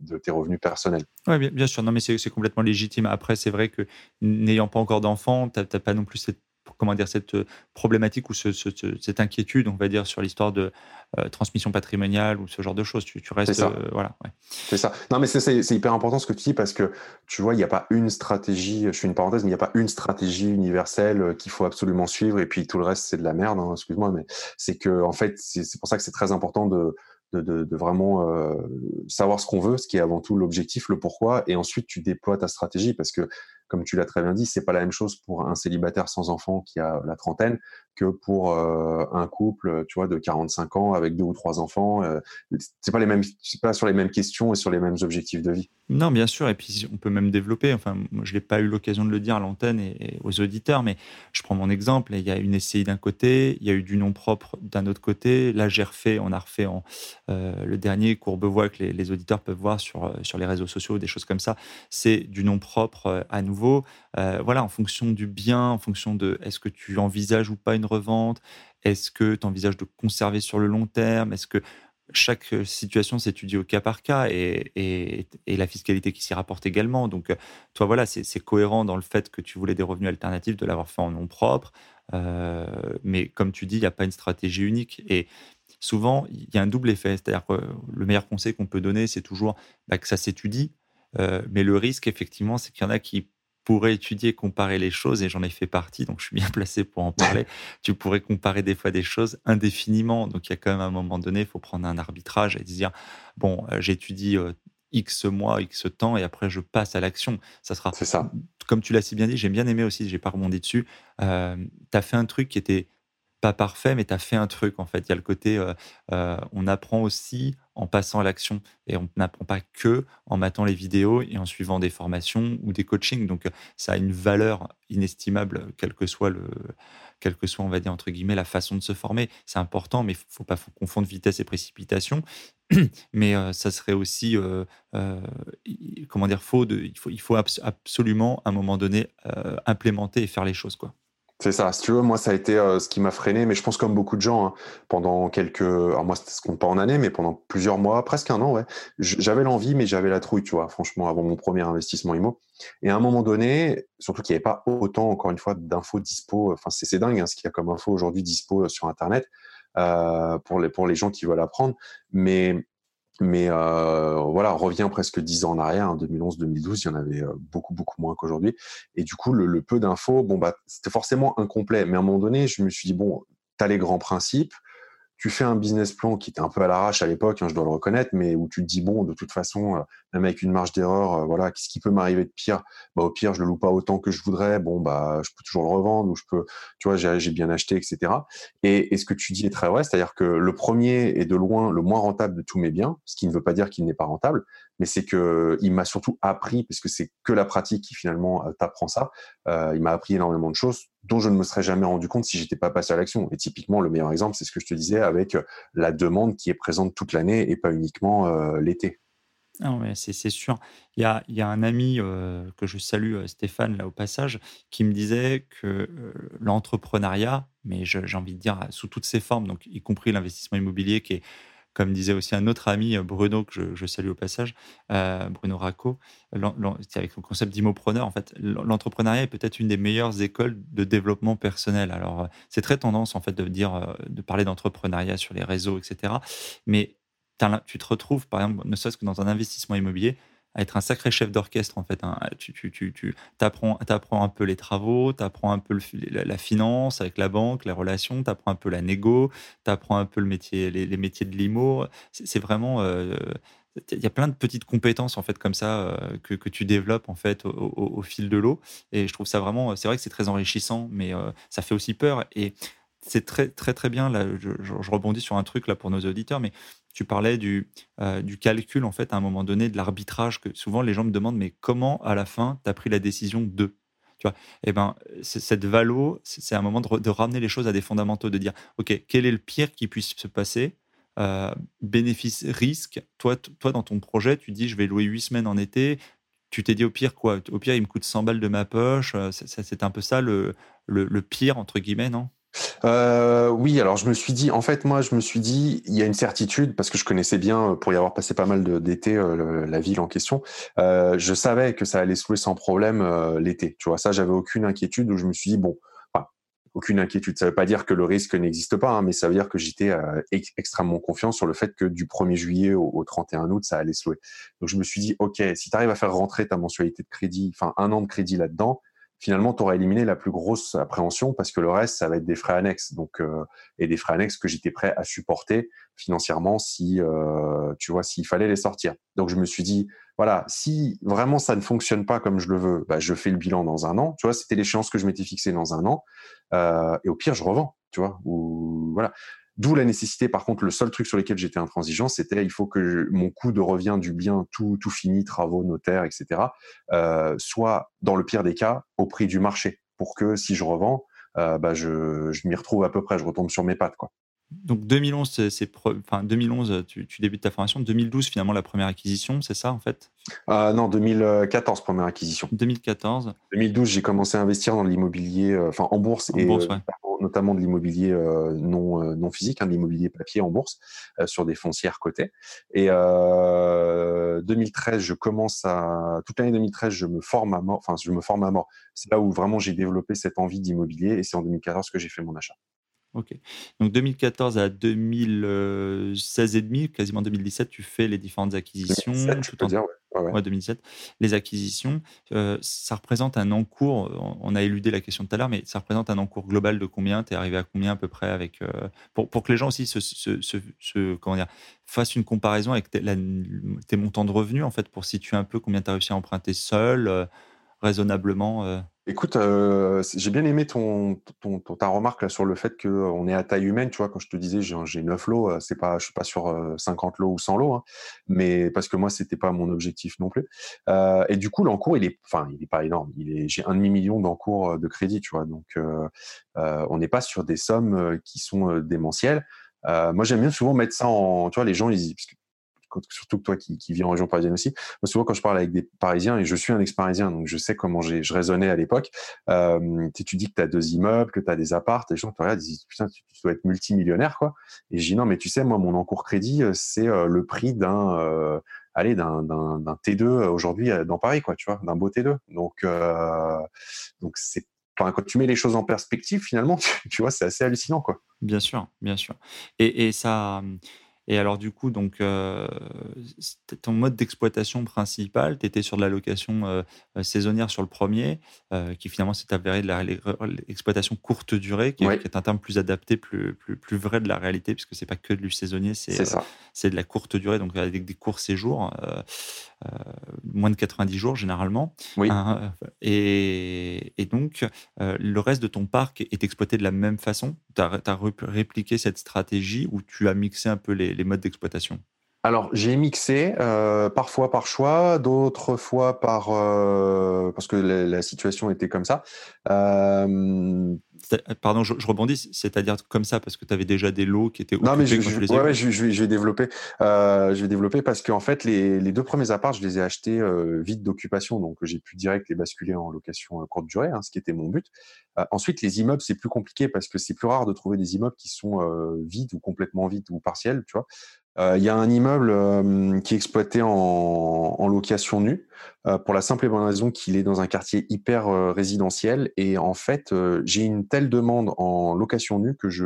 de tes revenus personnels. Oui, bien, bien, sûr. Non, mais c'est complètement légitime. Après, c'est vrai que n'ayant pas encore d'enfant, tu n'as pas non plus cette comment dire, cette euh, problématique ou cette inquiétude, on va dire, sur l'histoire de euh, transmission patrimoniale ou ce genre de choses. Tu, restes. C'est ça. Euh, voilà, C'est ça. Non, mais c'est hyper important ce que tu dis parce que tu vois, il n'y a pas une stratégie, je fais une parenthèse, mais il n'y a pas une stratégie universelle qu'il faut absolument suivre et puis tout le reste, c'est de la merde, hein, excuse-moi, mais c'est que, en fait, c'est pour ça que c'est très important de, de, vraiment savoir ce qu'on veut, ce qui est avant tout l'objectif, le pourquoi, et ensuite tu déploies ta stratégie parce que comme tu l'as très bien dit, c'est pas la même chose pour un célibataire sans enfant qui a la trentaine que pour euh, un couple, tu vois, de 45 ans avec deux ou trois enfants. Euh, c'est pas les mêmes, c'est pas sur les mêmes questions et sur les mêmes objectifs de vie. Non, bien sûr. Et puis on peut même développer. Enfin, moi, je n'ai pas eu l'occasion de le dire à l'antenne et, aux auditeurs, mais je prends mon exemple. Il y a une SCI d'un côté, il y a eu du nom propre d'un autre côté. Là, j'ai refait, on a refait en, euh, le dernier Courbevoie que les, auditeurs peuvent voir sur sur les réseaux sociaux, des choses comme ça. C'est du nom propre à nouveau euh, voilà, en fonction du bien, en fonction de est-ce que tu envisages ou pas une revente, est-ce que tu envisages de conserver sur le long terme, est-ce que chaque situation s'étudie au cas par cas et, et, la fiscalité qui s'y rapporte également. Donc, toi, voilà, c'est cohérent dans le fait que tu voulais des revenus alternatifs, de l'avoir fait en nom propre. Euh, mais comme tu dis, il n'y a pas une stratégie unique. Et souvent, il y a un double effet. C'est-à-dire que le meilleur conseil qu'on peut donner, c'est toujours bah, que ça s'étudie. Euh, mais le risque, effectivement, c'est qu'il y en a qui pourrais étudier, comparer les choses, et j'en ai fait partie, donc je suis bien placé pour en parler. tu pourrais comparer des fois des choses indéfiniment. Donc il y a quand même un moment donné, il faut prendre un arbitrage et dire bon, euh, j'étudie euh, X mois, X temps, et après je passe à l'action. Ça sera. C'est ça. Comme tu l'as si bien dit, j'ai bien aimé aussi, j'ai pas rebondi dessus. Euh, tu as fait un truc qui était pas parfait, mais tu as fait un truc en fait. Il y a le côté, euh, euh, on apprend aussi en passant à l'action et on n'apprend pas que en matant les vidéos et en suivant des formations ou des coachings. Donc ça a une valeur inestimable, quel que soit le, quelle que soit, on va dire entre guillemets, la façon de se former. C'est important, mais il faut pas confondre vitesse et précipitation. mais euh, ça serait aussi, comment dire, faux. De, il faut, il faut absolument à un moment donné implémenter et faire les choses, quoi. C'est ça. Si tu veux, moi, ça a été euh, ce qui m'a freiné, mais je pense comme beaucoup de gens, hein, pendant quelques, alors moi, ça se compte pas en années, mais pendant plusieurs mois, presque un an, ouais. J'avais l'envie, mais j'avais la trouille, tu vois, franchement, avant mon premier investissement IMO. Et à un moment donné, surtout qu'il n'y avait pas autant, encore une fois, d'infos dispo. Enfin, c'est dingue hein, ce qu'il y a comme info aujourd'hui dispo euh, sur Internet euh, pour les pour les gens qui veulent apprendre. Mais mais euh, voilà, on revient presque dix ans en arrière, en 2011-2012, il y en avait euh, beaucoup, beaucoup moins qu'aujourd'hui. Et du coup, le, peu d'infos, bon, bah, c'était forcément incomplet. Mais à un moment donné, je me suis dit, bon, tu as les grands principes, tu fais un business plan qui était un peu à l'arrache à l'époque, hein, je dois le reconnaître, mais où tu te dis bon, de toute façon, euh, même avec une marge d'erreur, euh, voilà, qu'est-ce qui peut m'arriver de pire? Bah au pire, je le loue pas autant que je voudrais. Bon bah, je peux toujours le revendre ou je peux, tu vois, j'ai bien acheté, etc. Et, et, ce que tu dis est très vrai, c'est-à-dire que le premier est de loin le moins rentable de tous mes biens, ce qui ne veut pas dire qu'il n'est pas rentable, mais c'est que il m'a surtout appris, parce que c'est que la pratique qui finalement euh, t'apprend ça. Euh, il m'a appris énormément de choses dont je ne me serais jamais rendu compte si j'étais pas passé à l'action. Et typiquement, le meilleur exemple, c'est ce que je te disais avec euh, la demande qui est présente toute l'année et pas uniquement l'été. Ah c'est sûr. Il y a, y a un ami que je salue, Stéphane, là au passage, qui me disait que l'entrepreneuriat, mais j'ai envie de dire sous toutes ses formes, donc y compris l'investissement immobilier qui est comme disait aussi un autre ami, euh, Bruno, que je, salue au passage, euh, Bruno Racco, avec le concept d'immopreneur, en fait, l'entrepreneuriat est peut-être une des meilleures écoles de développement personnel. Alors, euh, c'est très tendance, en fait, de dire, de parler d'entrepreneuriat sur les réseaux, etc. Mais tu te retrouves, par exemple, ne serait-ce que dans un investissement immobilier, à être un sacré chef d'orchestre en fait. Hein. Tu, tu, tu, apprends, un peu les travaux, tu apprends un peu la, finance avec la banque, les relations, tu apprends un peu la négo, tu apprends un peu le métier, les, métiers de l'IMO. C'est vraiment... Euh, il y a plein de petites compétences en fait comme ça euh, que, que, tu développes en fait au, fil de l'eau et je trouve ça vraiment c'est vrai que c'est très enrichissant mais euh, ça fait aussi peur et c'est très très très bien là je, je, rebondis sur un truc là pour nos auditeurs mais tu parlais du, euh, du calcul, en fait, à un moment donné, de l'arbitrage, que souvent les gens me demandent, mais comment, à la fin, tu as pris la décision de? Tu vois, eh ben, cette valo, c'est un moment de, ramener les choses à des fondamentaux, de dire, OK, quel est le pire qui puisse se passer? Euh, Bénéfice, risque. Toi, toi, dans ton projet, tu dis, je vais louer huit semaines en été. tu t'es dit au pire quoi? Au pire, il me coûte 100 balles de ma poche. C'est un peu ça le, le, pire, entre guillemets, non? Oui, alors je me suis dit, en fait, moi, je me suis dit, il y a une certitude parce que je connaissais bien, pour y avoir passé pas mal d'été, la ville en question. je savais que ça allait se sans problème l'été. Tu vois, ça, j'avais aucune inquiétude. Où je me suis dit, bon, aucune inquiétude. Ça ne veut pas dire que le risque n'existe pas, hein, mais ça veut dire que j'étais euh, extrêmement confiant sur le fait que du 1er juillet au, 31 août, ça allait se. Donc je me suis dit, OK, si tu arrives à faire rentrer ta mensualité de crédit, enfin un an de crédit là-dedans, finalement, tu auras éliminé la plus grosse appréhension parce que le reste, ça va être des frais annexes. Donc, euh, et des frais annexes que j'étais prêt à supporter financièrement si, euh, tu vois, s'il fallait les sortir. Donc, je me suis dit, voilà, si vraiment ça ne fonctionne pas comme je le veux, bah, je fais le bilan dans un an. Tu vois, c'était l'échéance que je m'étais fixée dans un an. Euh, et au pire, je revends. Tu vois, ou voilà. D'où la nécessité, par contre, le seul truc sur lequel j'étais intransigeant, c'était il faut que mon coût de revient du bien, tout, tout fini, travaux, notaires, etc., euh, soit, dans le pire des cas, au prix du marché, pour que si je revends, euh, bah, je, je m'y retrouve à peu près, je retombe sur mes pattes. Quoi. Donc 2011, c'est enfin 2011, tu, tu, débutes ta formation. 2012, finalement, la première acquisition, c'est ça en fait? Euh, Non, 2014, première acquisition. 2014. 2012, j'ai commencé à investir dans l'immobilier, euh, enfin en bourse et euh, notamment de l'immobilier non non physique, hein, de l'immobilier papier en bourse sur des foncières cotées. Et 2013, je commence à toute l'année 2013, je me forme à mort. Enfin, je me forme à mort. C'est là où vraiment j'ai développé cette envie d'immobilier et c'est en 2014 que j'ai fait mon achat. Ok. Donc 2014 à 2016 et demi, quasiment 2017, tu fais les différentes acquisitions. 2017, tu peux dire, ouais. ouais. 2017. Les acquisitions, euh, ça représente un encours. On a éludé la question tout à l'heure, mais ça représente un encours global de combien? Tu es arrivé à combien à peu près avec euh, pour, pour, que les gens aussi se, se, se, comment dire, fassent une comparaison avec tes, tes, montants de revenus en fait pour situer un peu combien tu as réussi à emprunter seul, euh, raisonnablement. Écoute, euh, j'ai bien aimé ton, ta remarque sur le fait qu'on est à taille humaine. Tu vois, quand je te disais j'ai 9 lots, euh, c'est pas, je suis pas sur 50 euh, lots ou 100 lots, hein, mais parce que moi, c'était pas mon objectif non plus. et du coup, l'encours, il est, enfin, il pas énorme. J'ai un demi million d'encours de crédit, tu vois. Donc, on n'est pas sur des sommes qui sont démentielles. moi, j'aime bien souvent mettre ça en, tu vois, les gens, ils, surtout que toi qui, vis en région parisienne aussi. Moi, souvent, quand je parle avec des Parisiens, et je suis un ex-parisien, donc je sais comment je raisonnais à l'époque, euh, tu dis que tu as deux immeubles, que tu as des apparts, les gens te regardent, disent, putain, tu, dois être multimillionnaire, quoi. Et je dis, non, mais tu sais, moi, mon encours crédit, euh, c'est euh, le prix d'un, euh, allez, d'un, d'un, T2 aujourd'hui dans Paris, quoi, tu vois, d'un beau T2. Donc, donc c'est quand tu mets les choses en perspective, finalement, tu, vois, c'est assez hallucinant, quoi. Bien sûr, bien sûr. Et, et ça, et alors, du coup, donc, euh, ton mode d'exploitation principal, tu étais sur de la location euh, euh, saisonnière sur le premier, qui finalement s'est avéré de l'exploitation courte durée, qui, est un terme plus adapté, plus, plus, plus vrai de la réalité, puisque c'est pas que du saisonnier, c'est c'est de la courte durée, donc avec des courts séjours, moins de 90 jours généralement. Oui. Hein, et, et, donc, le reste de ton parc est exploité de la même façon? Tu as, as, répliqué cette stratégie où tu as mixé un peu les, les modes d'exploitation? Alors, j'ai mixé, euh, parfois par choix, d'autres fois par euh, parce que la, situation était comme ça. Euh, pardon, je, rebondis, c'est-à-dire comme ça parce que tu avais déjà des lots qui étaient occupés. Non, mais je, je, ouais, je, je, vais, développer. je vais développer parce qu'en fait, les, les, deux premiers apparts, je les ai achetés vite d'occupation, donc j'ai pu direct les basculer en location courte durée, hein, ce qui était mon but. ensuite, les immeubles, c'est plus compliqué parce que c'est plus rare de trouver des immeubles qui sont vides ou complètement vides ou partiels, tu vois. Euh, il y a un immeuble euh, qui est exploité en, location nue euh, pour la simple et bonne raison qu'il est dans un quartier hyper résidentiel et en fait j'ai une telle demande en location nue que je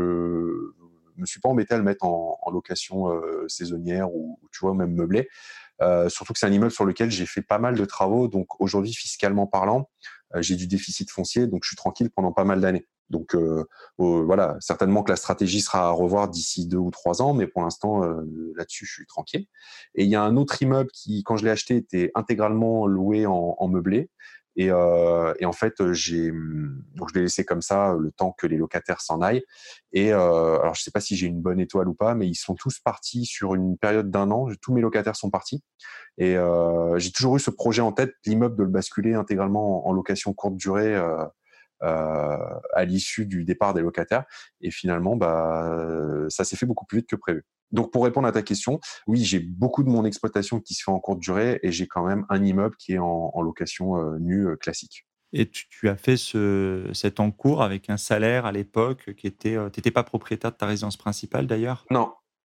me suis pas embêté à le mettre en, location saisonnière ou tu vois même meublé. surtout que c'est un immeuble sur lequel j'ai fait pas mal de travaux donc aujourd'hui fiscalement parlant j'ai du déficit foncier donc je suis tranquille pendant pas mal d'années. Donc euh, voilà, certainement que la stratégie sera à revoir d'ici deux ou trois ans, mais pour l'instant euh, là-dessus je suis tranquille. Et il y a un autre immeuble qui, quand je l'ai acheté, était intégralement loué en, meublé. Et, euh, et, en fait, j'ai donc je l'ai laissé comme ça le temps que les locataires s'en aillent. Et alors je sais pas si j'ai une bonne étoile ou pas, mais ils sont tous partis sur une période d'un an. Tous mes locataires sont partis. Et j'ai toujours eu ce projet en tête, l'immeuble de le basculer intégralement en, en location courte durée euh, à l'issue du départ des locataires. Et finalement, bah, ça s'est fait beaucoup plus vite que prévu. Donc, pour répondre à ta question, oui, j'ai beaucoup de mon exploitation qui se fait en courte durée et j'ai quand même un immeuble qui est en, location euh, nue euh, classique. Et tu, as fait ce, cet encours avec un salaire à l'époque qui était. tu n'étais pas propriétaire de ta résidence principale d'ailleurs? Non,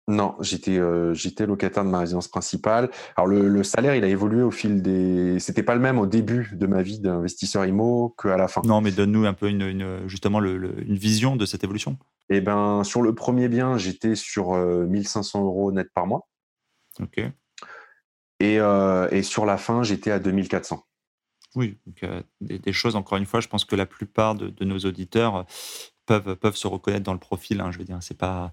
non, j'étais j'étais locataire de ma résidence principale. Alors le, salaire, il a évolué au fil des. C'était pas le même au début de ma vie d'investisseur IMO qu'à la fin. Non, mais donne-nous un peu une, justement une vision de cette évolution. Eh ben sur le premier bien, j'étais sur 1500 euros net par mois. Ok. Et, et sur la fin, j'étais à 2400. Oui, donc, des, choses. Encore une fois, je pense que la plupart de, nos auditeurs peuvent peuvent se reconnaître dans le profil. Hein, je veux dire, c'est pas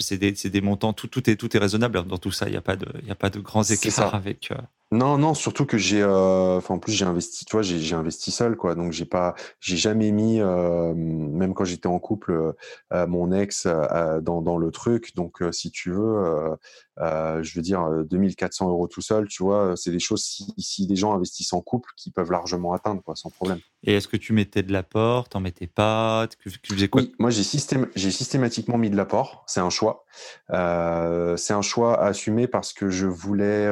c'est des, montants, tout, tout, est, tout est raisonnable dans tout ça. Il n'y a, pas de, a pas de grands écarts avec. Euh, non, non, surtout que j'ai, euh, enfin en plus j'ai investi, tu vois, j'ai investi seul, quoi. Donc j'ai pas, j'ai jamais mis, euh, même quand j'étais en couple, mon ex dans, dans le truc. Donc si tu veux, je veux dire 2400 euros tout seul, tu vois, c'est des choses si, si des gens investissent en couple qui peuvent largement atteindre, quoi, sans problème. Et est-ce que tu mettais de l'apport, t'en mettais pas, tu, faisais quoi? Oui, moi j'ai systématiquement mis de l'apport. C'est un choix. c'est un choix à assumer parce que je voulais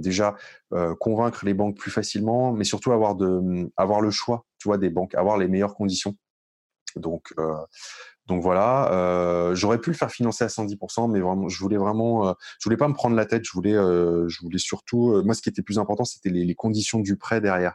déjà euh, convaincre les banques plus facilement, mais surtout avoir, de, avoir le choix, tu vois, des banques, avoir les meilleures conditions. Donc, euh, donc voilà, euh, j'aurais pu le faire financer à 110%, mais vraiment, je voulais vraiment, je voulais pas me prendre la tête. Je voulais, je voulais surtout, moi, ce qui était plus important, c'était les, conditions du prêt derrière.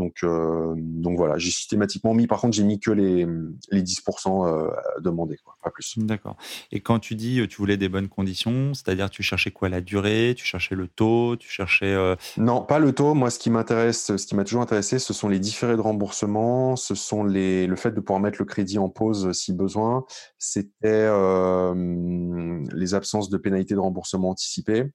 Donc, euh, donc voilà, j'ai systématiquement mis, par contre, j'ai mis que les, les 10% euh, demandés, quoi, pas plus. D'accord. Et quand tu dis euh, tu voulais des bonnes conditions, c'est-à-dire tu cherchais quoi La durée Tu cherchais le taux Tu cherchais. Non, pas le taux. Moi, ce qui m'intéresse, ce qui m'a toujours intéressé, ce sont les différés de remboursement, ce sont les, le fait de pouvoir mettre le crédit en pause si besoin. C'était les absences de pénalités de remboursement anticipées.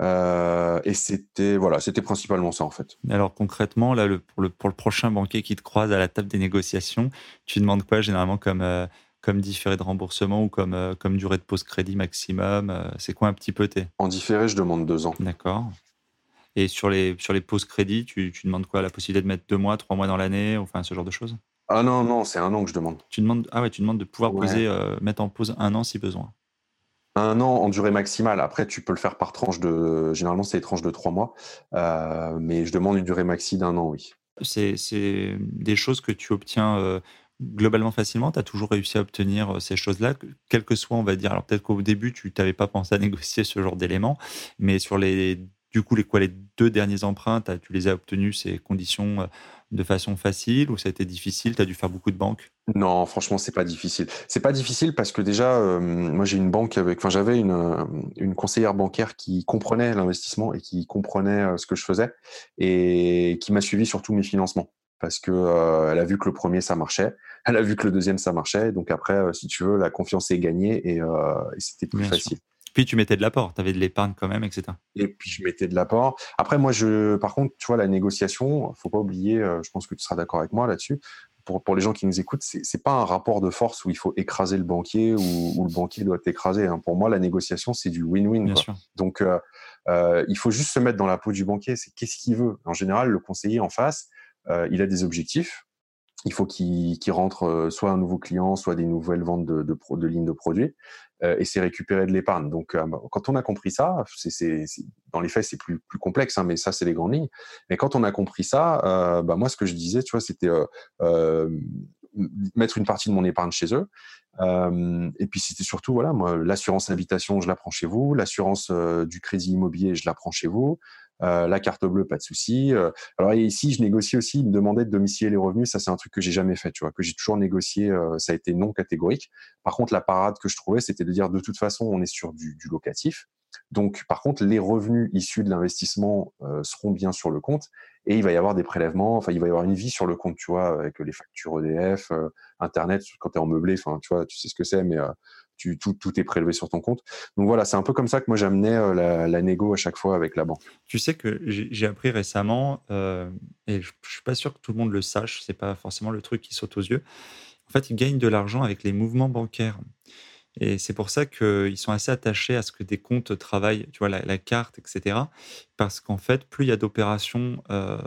Euh, et c'était voilà, c'était principalement ça en fait. Alors concrètement, là, le, pour, le, pour le prochain banquier qui te croise à la table des négociations, tu demandes quoi généralement comme, euh, comme différé de remboursement ou comme, euh, comme durée de pause crédit maximum C'est quoi un petit peu tes En différé, je demande deux ans. D'accord. Et sur les, sur les pauses crédit, tu, tu, demandes quoi La possibilité de mettre deux mois, trois mois dans l'année, enfin ce genre de choses? Ah non, non, c'est un an que je demande. Tu demandes, ah ouais, tu demandes de pouvoir poser, mettre en pause un an si besoin un an en durée maximale. Après, tu peux le faire par tranche de. Généralement, c'est des tranches de trois mois. Euh, mais je demande une durée maxi d'un an, oui. C'est des choses que tu obtiens euh, globalement facilement? Tu as toujours réussi à obtenir euh, ces choses-là, quel que soit, on va dire. Alors, peut-être qu'au début, tu n'avais pas pensé à négocier ce genre d'éléments, mais sur les. Du coup, les, quoi, les deux derniers emprunts, tu les as obtenus, ces conditions de façon facile ou ça a été difficile? Tu as dû faire beaucoup de banques? Non, franchement, c'est pas difficile. C'est pas difficile parce que déjà, euh, moi j'ai une banque avec, enfin j'avais une, euh, une conseillère bancaire qui comprenait l'investissement et qui comprenait euh, ce que je faisais et qui m'a suivi sur tous mes financements parce que elle a vu que le premier ça marchait, elle a vu que le deuxième ça marchait, donc après, si tu veux, la confiance est gagnée et, c'était plus facile. Puis tu mettais de l'apport, tu avais de l'épargne quand même, etc. Et puis je mettais de l'apport. Après, moi, je, par contre, tu vois, la négociation, faut pas oublier, euh, je pense que tu seras d'accord avec moi là-dessus. Pour, pour, les gens qui nous écoutent, c'est, n'est pas un rapport de force où il faut écraser le banquier ou, le banquier doit t'écraser. Hein. Pour moi, la négociation, c'est du win-win. Donc, euh, euh, il faut juste se mettre dans la peau du banquier. C'est qu'est-ce qu'il veut. En général, le conseiller en face, il a des objectifs il faut qu'il rentre soit un nouveau client, soit des nouvelles ventes de, lignes de produits. Euh, et c'est récupérer de l'épargne. Donc, euh, quand on a compris ça, c'est, dans les faits, c'est plus, complexe, hein, mais ça, c'est les grandes lignes. Mais quand on a compris ça, euh, bah, moi, ce que je disais, tu vois, c'était mettre une partie de mon épargne chez eux. et puis, c'était surtout, voilà, l'assurance habitation, je la prends chez vous. L'assurance du crédit immobilier, je la prends chez vous. Euh, la carte bleue, pas de souci. Euh, alors ici, je négocie aussi, il me demandait de domicilier les revenus. Ça, c'est un truc que j'ai jamais fait, tu vois, que j'ai toujours négocié. Euh, ça a été non catégorique. Par contre, la parade que je trouvais, c'était de dire de toute façon, on est sur du, du locatif. Donc, par contre, les revenus issus de l'investissement seront bien sur le compte et il va y avoir des prélèvements. Enfin, il va y avoir une vie sur le compte, tu vois, avec les factures EDF, Internet, quand tu es en meublé. Enfin, tu vois, tu sais ce que c'est, mais tout, est prélevé sur ton compte. Donc voilà, c'est un peu comme ça que moi j'amenais euh, la, négo à chaque fois avec la banque. Tu sais que j'ai appris récemment, euh, et je suis pas sûr que tout le monde le sache, c'est pas forcément le truc qui saute aux yeux. En fait, ils gagnent de l'argent avec les mouvements bancaires. Et c'est pour ça qu'ils sont assez attachés à ce que des comptes travaillent, tu vois, la, carte, etc. Parce qu'en fait, plus il y a d'opérations euh,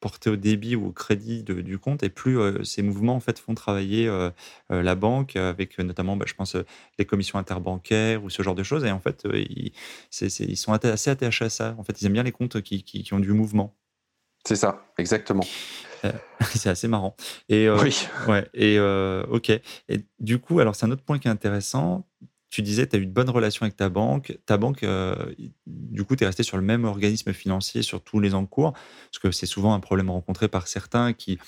portées au débit ou au crédit du compte, et plus euh, ces mouvements en fait font travailler euh, la banque avec notamment, bah, je pense, les commissions interbancaires ou ce genre de choses. Et en fait, ils, sont assez attachés à ça. En fait, ils aiment bien les comptes qui ont du mouvement. C'est ça, exactement. c'est assez marrant. Et, euh, oui. Ouais, et euh, ok. Et du coup, alors c'est un autre point qui est intéressant. Tu disais, tu as eu une bonne relation avec ta banque. Ta banque, euh, du coup, tu es resté sur le même organisme financier sur tous les encours, parce que c'est souvent un problème rencontré par certains qui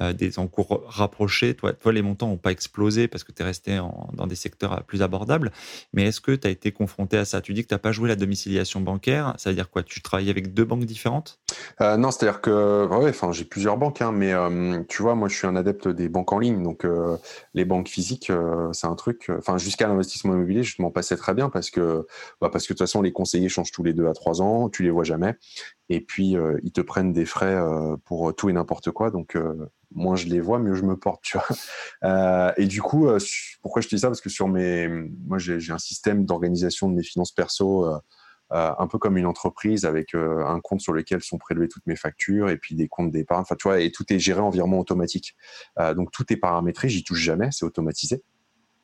euh, des encours rapprochés. Toi, les montants n'ont pas explosé parce que tu es resté dans des secteurs euh, plus abordables. Mais est-ce que tu as été confronté à ça? Tu dis que tu n'as pas joué la domiciliation bancaire. Ça veut dire quoi? Tu travailles avec deux banques différentes? Euh, Non, c'est-à-dire que ouais, j'ai plusieurs banques, hein, mais tu vois, moi, je suis un adepte des banques en ligne. Donc, les banques physiques, c'est un truc. Enfin, jusqu'à l'investissement immobilier, je m'en passais très bien parce que, bah, parce que de toute façon, les conseillers changent tous les deux à trois ans. Tu les vois jamais. Et puis, ils te prennent des frais pour tout et n'importe quoi. Donc, moins je les vois, mieux je me porte, tu vois. Euh, et du coup, euh, pourquoi je te dis ça? Parce que sur mes, moi, j'ai un système d'organisation de mes finances perso, euh, un peu comme une entreprise, avec un compte sur lequel sont prélevées toutes mes factures et puis des comptes d'épargne. Enfin, tu vois, et tout est géré en virement automatique. donc tout est paramétré, j'y touche jamais, c'est automatisé.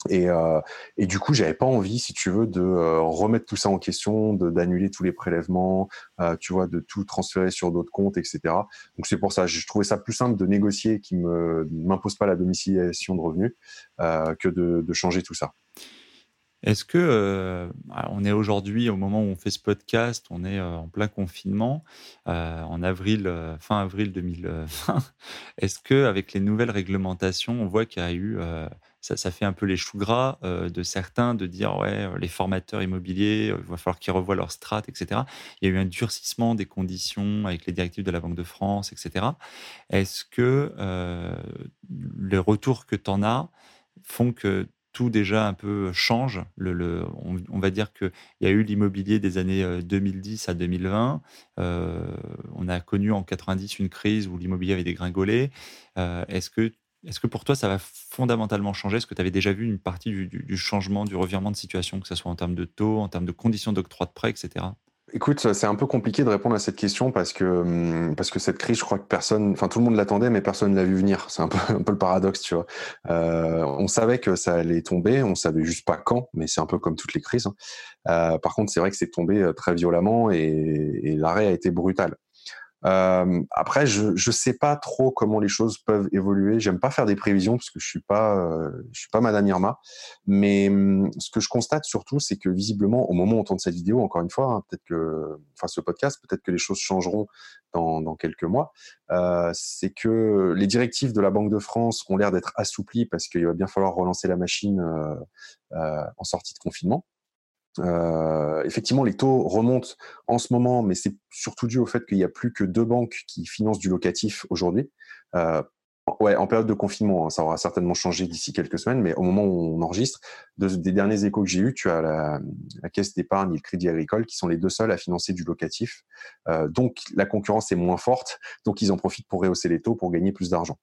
Et, euh, et, du coup, j'avais pas envie, si tu veux, de euh, remettre tout ça en question, d'annuler tous les prélèvements, euh, tu vois, de tout transférer sur d'autres comptes, etc. Donc c'est pour ça, je trouvais ça plus simple de négocier qui me m'impose pas la domiciliation de revenus que de, de, changer tout ça. Est-ce que euh, on est aujourd'hui au moment où on fait ce podcast, on est en plein confinement, en avril, fin avril 2020. Est-ce que avec les nouvelles réglementations, on voit qu'il y a eu ça, fait un peu les choux gras euh, de certains de dire ouais, euh, les formateurs immobiliers, euh, il va falloir qu'ils revoient leur strat, etc. Il y a eu un durcissement des conditions avec les directives de la Banque de France, etc. Est-ce que les retours que tu en as font que tout déjà un peu change? Le, on, va dire qu'il y a eu l'immobilier des années 2010 à 2020. on a connu en 90 une crise où l'immobilier avait dégringolé. Est-ce que est-ce que pour toi, ça va fondamentalement changer? Est-ce que tu avais déjà vu une partie du, changement, du revirement de situation, que ce soit en termes de taux, en termes de conditions d'octroi de prêt, etc. Écoute, c'est un peu compliqué de répondre à cette question parce que, hum, parce que cette crise, je crois que personne, enfin tout le monde l'attendait, mais personne ne l'a vu venir. C'est un peu, un peu le paradoxe, tu vois. Euh, on savait que ça allait tomber, on savait juste pas quand, mais c'est un peu comme toutes les crises. Hein. Euh, par contre, c'est vrai que c'est tombé euh, très violemment et l'arrêt a été brutal. Euh, après, je ne sais pas trop comment les choses peuvent évoluer. J'aime pas faire des prévisions parce que je suis pas, euh, je suis pas Madame Irma. Mais hum, ce que je constate surtout, c'est que visiblement, au moment où on tourne cette vidéo, encore une fois, hein, peut-être que, enfin, ce podcast, peut-être que les choses changeront dans, dans quelques mois. Euh, c'est que les directives de la Banque de France ont l'air d'être assouplies parce qu'il va bien falloir relancer la machine euh, euh en sortie de confinement. Euh, effectivement, les taux remontent en ce moment, mais c'est surtout dû au fait qu'il n'y a plus que deux banques qui financent du locatif aujourd'hui. Euh, ouais, en période de confinement, hein, ça aura certainement changé d'ici quelques semaines, mais au moment où on enregistre, des derniers échos que j'ai eus, tu as la, Caisse d'épargne et le Crédit Agricole qui sont les deux seuls à financer du locatif. Euh, donc la concurrence est moins forte, donc ils en profitent pour rehausser les taux pour gagner plus d'argent.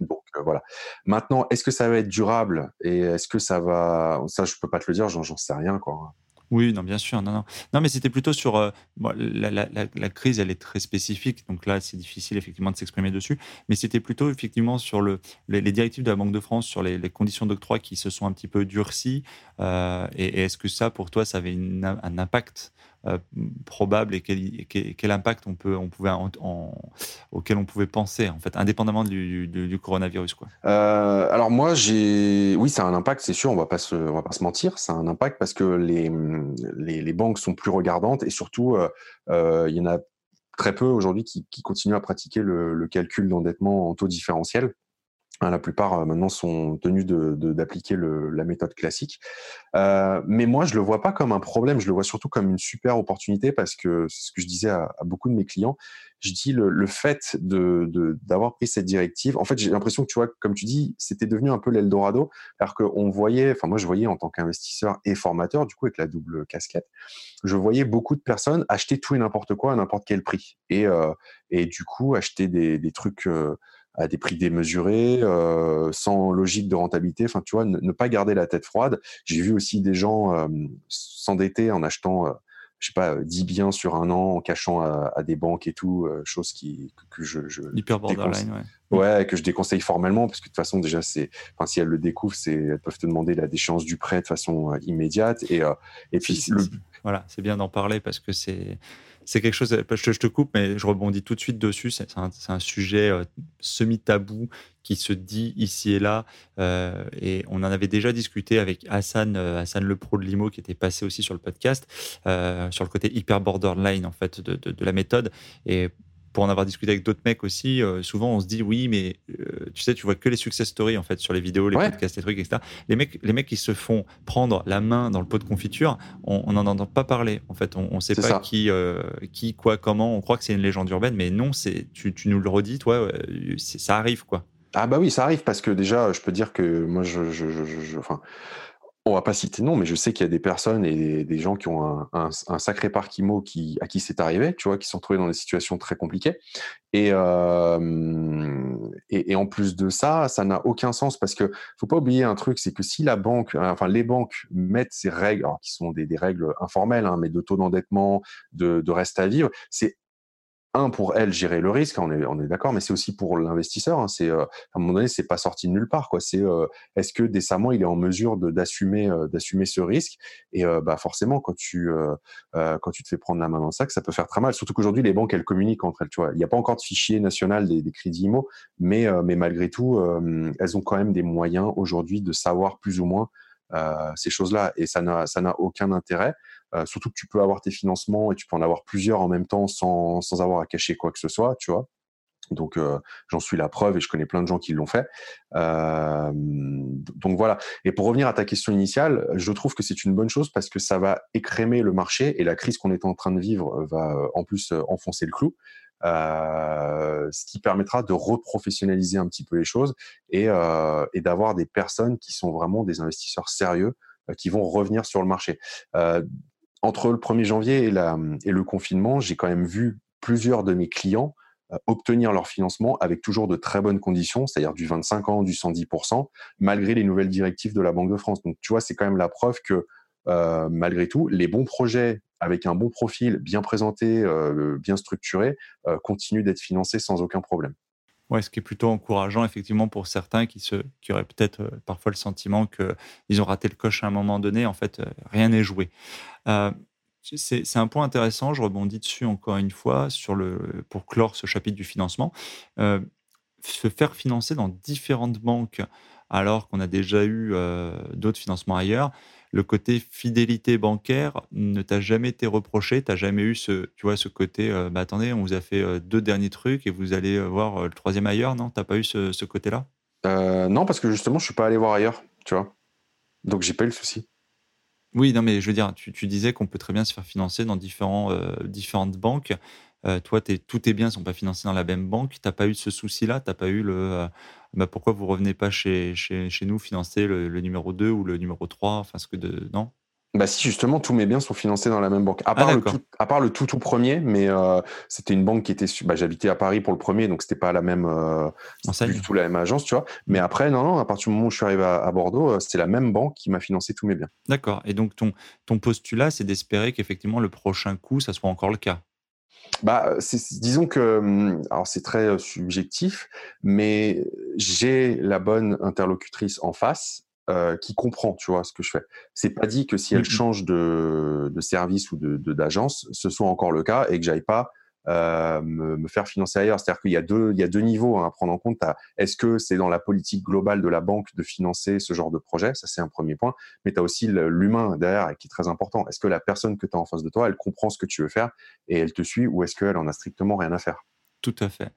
Donc euh, voilà. Maintenant, est-ce que ça va être durable et est-ce que ça va Ça, je peux pas te le dire, j'en sais rien quoi. Oui, non, bien sûr, non, non. Non, mais c'était plutôt sur euh, la, crise, elle est très spécifique, donc là, c'est difficile effectivement de s'exprimer dessus. Mais c'était plutôt effectivement sur le, les, directives de la Banque de France sur les, conditions d'octroi qui se sont un petit peu durcies. Euh, et, est-ce que ça, pour toi, ça avait un impact euh, probable et quel, impact on peut, on pouvait auquel on pouvait penser, en fait, indépendamment du, coronavirus. Quoi. Euh, alors moi, oui, ça a un impact, c'est sûr, on va va pas se mentir, ça a un impact parce que les, les, banques sont plus regardantes et surtout, euh, il y en a très peu aujourd'hui qui, continuent à pratiquer le calcul d'endettement en taux différentiel. Hein, la plupart euh, maintenant sont tenus d'appliquer de, la méthode classique. Euh, mais moi, je le vois pas comme un problème, je le vois surtout comme une super opportunité parce que c'est ce que je disais à, beaucoup de mes clients. Je dis le, le fait d'avoir pris cette directive. En fait, j'ai l'impression que tu vois, comme tu dis, c'était devenu un peu l'Eldorado, alors qu'on voyait, enfin moi je voyais en tant qu'investisseur et formateur, du coup avec la double casquette, je voyais beaucoup de personnes acheter tout et n'importe quoi à n'importe quel prix et, euh, et du coup acheter des, des trucs. À des prix démesurés, sans logique de rentabilité. Enfin, tu vois, ne, pas garder la tête froide. J'ai vu aussi des gens s'endetter en achetant je sais pas, 10 biens sur un an en cachant à, des banques et tout, chose qui, que, je, je Hyper borderline, ouais. Ouais, que je déconseille formellement, parce que de toute façon, déjà, c'est, enfin, si elles le découvrent, c'est, elles peuvent te demander la déchéance du prêt de façon immédiate. Et, et puis, voilà, c'est bien d'en parler parce que c'est, c'est quelque chose, je, te coupe, mais je rebondis tout de suite dessus. C'est un, sujet euh, semi-tabou qui se dit ici et là. Euh, et on en avait déjà discuté avec Hassan, euh, Hassan Le Pro de Limo, qui était passé aussi sur le podcast, sur le côté hyper borderline en fait de, de, de la méthode. Et pour en avoir discuté avec d'autres mecs aussi, euh, souvent on se dit oui, mais euh, tu sais, tu vois que les success stories en fait sur les vidéos, les podcasts, les trucs, etc. Les mecs, les mecs qui se font prendre la main dans le pot de confiture, on n'en entend pas parler. En fait, on ne sait pas qui, euh, qui, quoi, comment. On croit que c'est une légende urbaine, mais non, c'est tu, tu, nous le redis, toi, ça arrive quoi. Ah bah oui, ça arrive parce que déjà, je peux dire que moi, je, je, je enfin, on va pas citer non, mais je sais qu'il y a des personnes et des, gens qui ont un, sacré parc IMO qui, à qui c'est arrivé, tu vois, qui sont trouvés dans des situations très compliquées. Et, euh, et, en plus de ça, ça n'a aucun sens parce que faut pas oublier un truc, c'est que si la banque, enfin les banques mettent ces règles, qui sont des, règles informelles, hein, mais de taux d'endettement, de, de reste à vivre, c'est un pour elle gérer le risque, on est, on est d'accord, mais c'est aussi pour l'investisseur. Hein, c'est euh, à un moment donné, c'est pas sorti de nulle part. Quoi. C'est euh, est-ce que décemment il est en mesure d'assumer euh, d'assumer ce risque? Et bah forcément, quand tu quand tu te fais prendre la main dans le sac, ça peut faire très mal. Surtout qu'aujourd'hui, les banques elles communiquent entre elles. Tu vois, il n'y a pas encore de fichier national des, des crédits IMO, mais mais malgré tout, elles ont quand même des moyens aujourd'hui de savoir plus ou moins ces choses-là, et ça n'a ça n'a aucun intérêt. Euh, surtout que tu peux avoir tes financements et tu peux en avoir plusieurs en même temps sans, sans avoir à cacher quoi que ce soit, tu vois. Donc euh, j'en suis la preuve et je connais plein de gens qui l'ont fait. Euh, donc voilà. Et pour revenir à ta question initiale, je trouve que c'est une bonne chose parce que ça va écrémer le marché et la crise qu'on est en train de vivre va en plus enfoncer le clou. Euh, ce qui permettra de reprofessionnaliser un petit peu les choses et, euh, et d'avoir des personnes qui sont vraiment des investisseurs sérieux qui vont revenir sur le marché entre le 1er janvier et, le confinement, j'ai quand même vu plusieurs de mes clients euh, obtenir leur financement avec toujours de très bonnes conditions, c'est-à-dire du 25 ans, du 110%, malgré les nouvelles directives de la Banque de France. Donc, tu vois, c'est quand même la preuve que euh, malgré tout, les bons projets avec un bon profil, bien présenté, euh, bien structuré, continuent d'être financés sans aucun problème. Ouais, ce qui est plutôt encourageant, effectivement, pour certains qui, se, qui auraient peut-être euh, parfois le sentiment qu'ils ont raté le coche à un moment donné. En fait, euh, rien n'est joué. Euh, c'est un point intéressant, je rebondis dessus encore une fois sur le, pour clore ce chapitre du financement. se faire financer dans différentes banques alors qu'on a déjà eu d'autres financements ailleurs, le côté fidélité bancaire ne t'a jamais été reproché, tu n'as jamais eu ce, tu vois, ce côté, euh, bah, attendez, on vous a fait euh, deux derniers trucs et vous allez euh, voir le troisième ailleurs, non? T'as pas eu ce, côté-là? Non, parce que justement, je suis pas allé voir ailleurs, tu vois. Donc j'ai pas eu le souci. Oui, non, mais je veux dire, tu, disais qu'on peut très bien se faire financer dans différents, différentes banques. toi, es, tous tes biens ne sont pas financés dans la même banque. Tu n'as pas eu ce souci-là? Tu n'as pas eu le bah, pourquoi vous revenez pas chez, chez, chez nous financer le, numéro 2 ou le numéro 3 Enfin, ce que de. Non? Bah si justement tous mes biens sont financés dans la même banque. À ah, part, le, tout, à part le tout tout premier, mais euh, c'était une banque qui était. Bah, J'habitais à Paris pour le premier, donc c'était pas la même. Euh, du tout la même agence, tu vois. Mais après non non, à partir du moment où je suis arrivé à, Bordeaux, euh, c'était la même banque qui m'a financé tous mes biens. D'accord. Et donc ton ton postulat, c'est d'espérer qu'effectivement le prochain coup, ça soit encore le cas? Bah, disons que, hum, alors c'est très subjectif, mais j'ai la bonne interlocutrice en face euh, qui comprend, tu vois, ce que je fais. C'est pas dit que si elle mmh change de, de service ou de d'agence, ce soit encore le cas et que j'aille pas euh, me, faire financer ailleurs. C'est-à-dire qu'il y a deux, il y a deux niveaux hein, à prendre en compte. Est-ce que c'est dans la politique globale de la banque de financer ce genre de projet? Ça, c'est un premier point. Mais tu as aussi l'humain derrière qui est très important. Est-ce que la personne que tu as en face de toi, elle comprend ce que tu veux faire et elle te suit ou est-ce qu'elle en a strictement rien à faire? Tout à fait.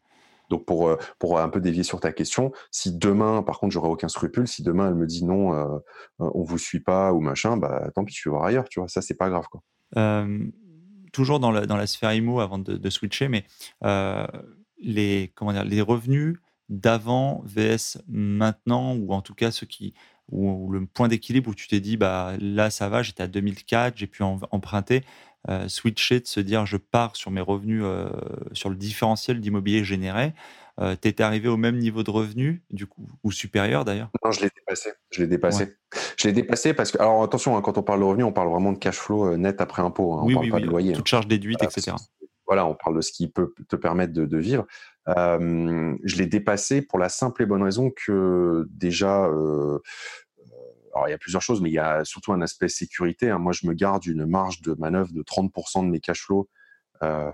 Donc pour, euh, pour un peu dévier sur ta question, si demain, par contre, j'aurais aucun scrupule, si demain elle me dit non, euh, on vous suit pas ou machin, bah tant pis, tu vas voir ailleurs, tu vois, ça c'est pas grave quoi toujours dans la, dans la sphère IMO avant de, switcher, mais euh, les, comment dire, les revenus d'avant VS maintenant, ou en tout cas ceux qui, ou, le point d'équilibre où tu t'es dit, bah, là ça va, j'étais à 2004, j'ai pu emprunter, euh, switcher, de se dire je pars sur mes revenus, euh, sur le différentiel d'immobilier généré. tu étais arrivé au même niveau de revenu, du coup, ou supérieur d'ailleurs? Non, je l'ai dépassé. Je l'ai dépassé. Je l'ai dépassé parce que, alors attention, hein, quand on parle de revenu, on parle vraiment de cash flow net après impôt. Hein, oui, on parle oui, pas oui, de loyer. Toute charge déduite, etc. Voilà, on parle de ce qui peut te permettre de, vivre. je l'ai dépassé pour la simple et bonne raison que déjà, alors il y a plusieurs choses, mais il y a surtout un aspect sécurité. Hein. Moi, je me garde une marge de manœuvre de 30% de mes cash flows euh,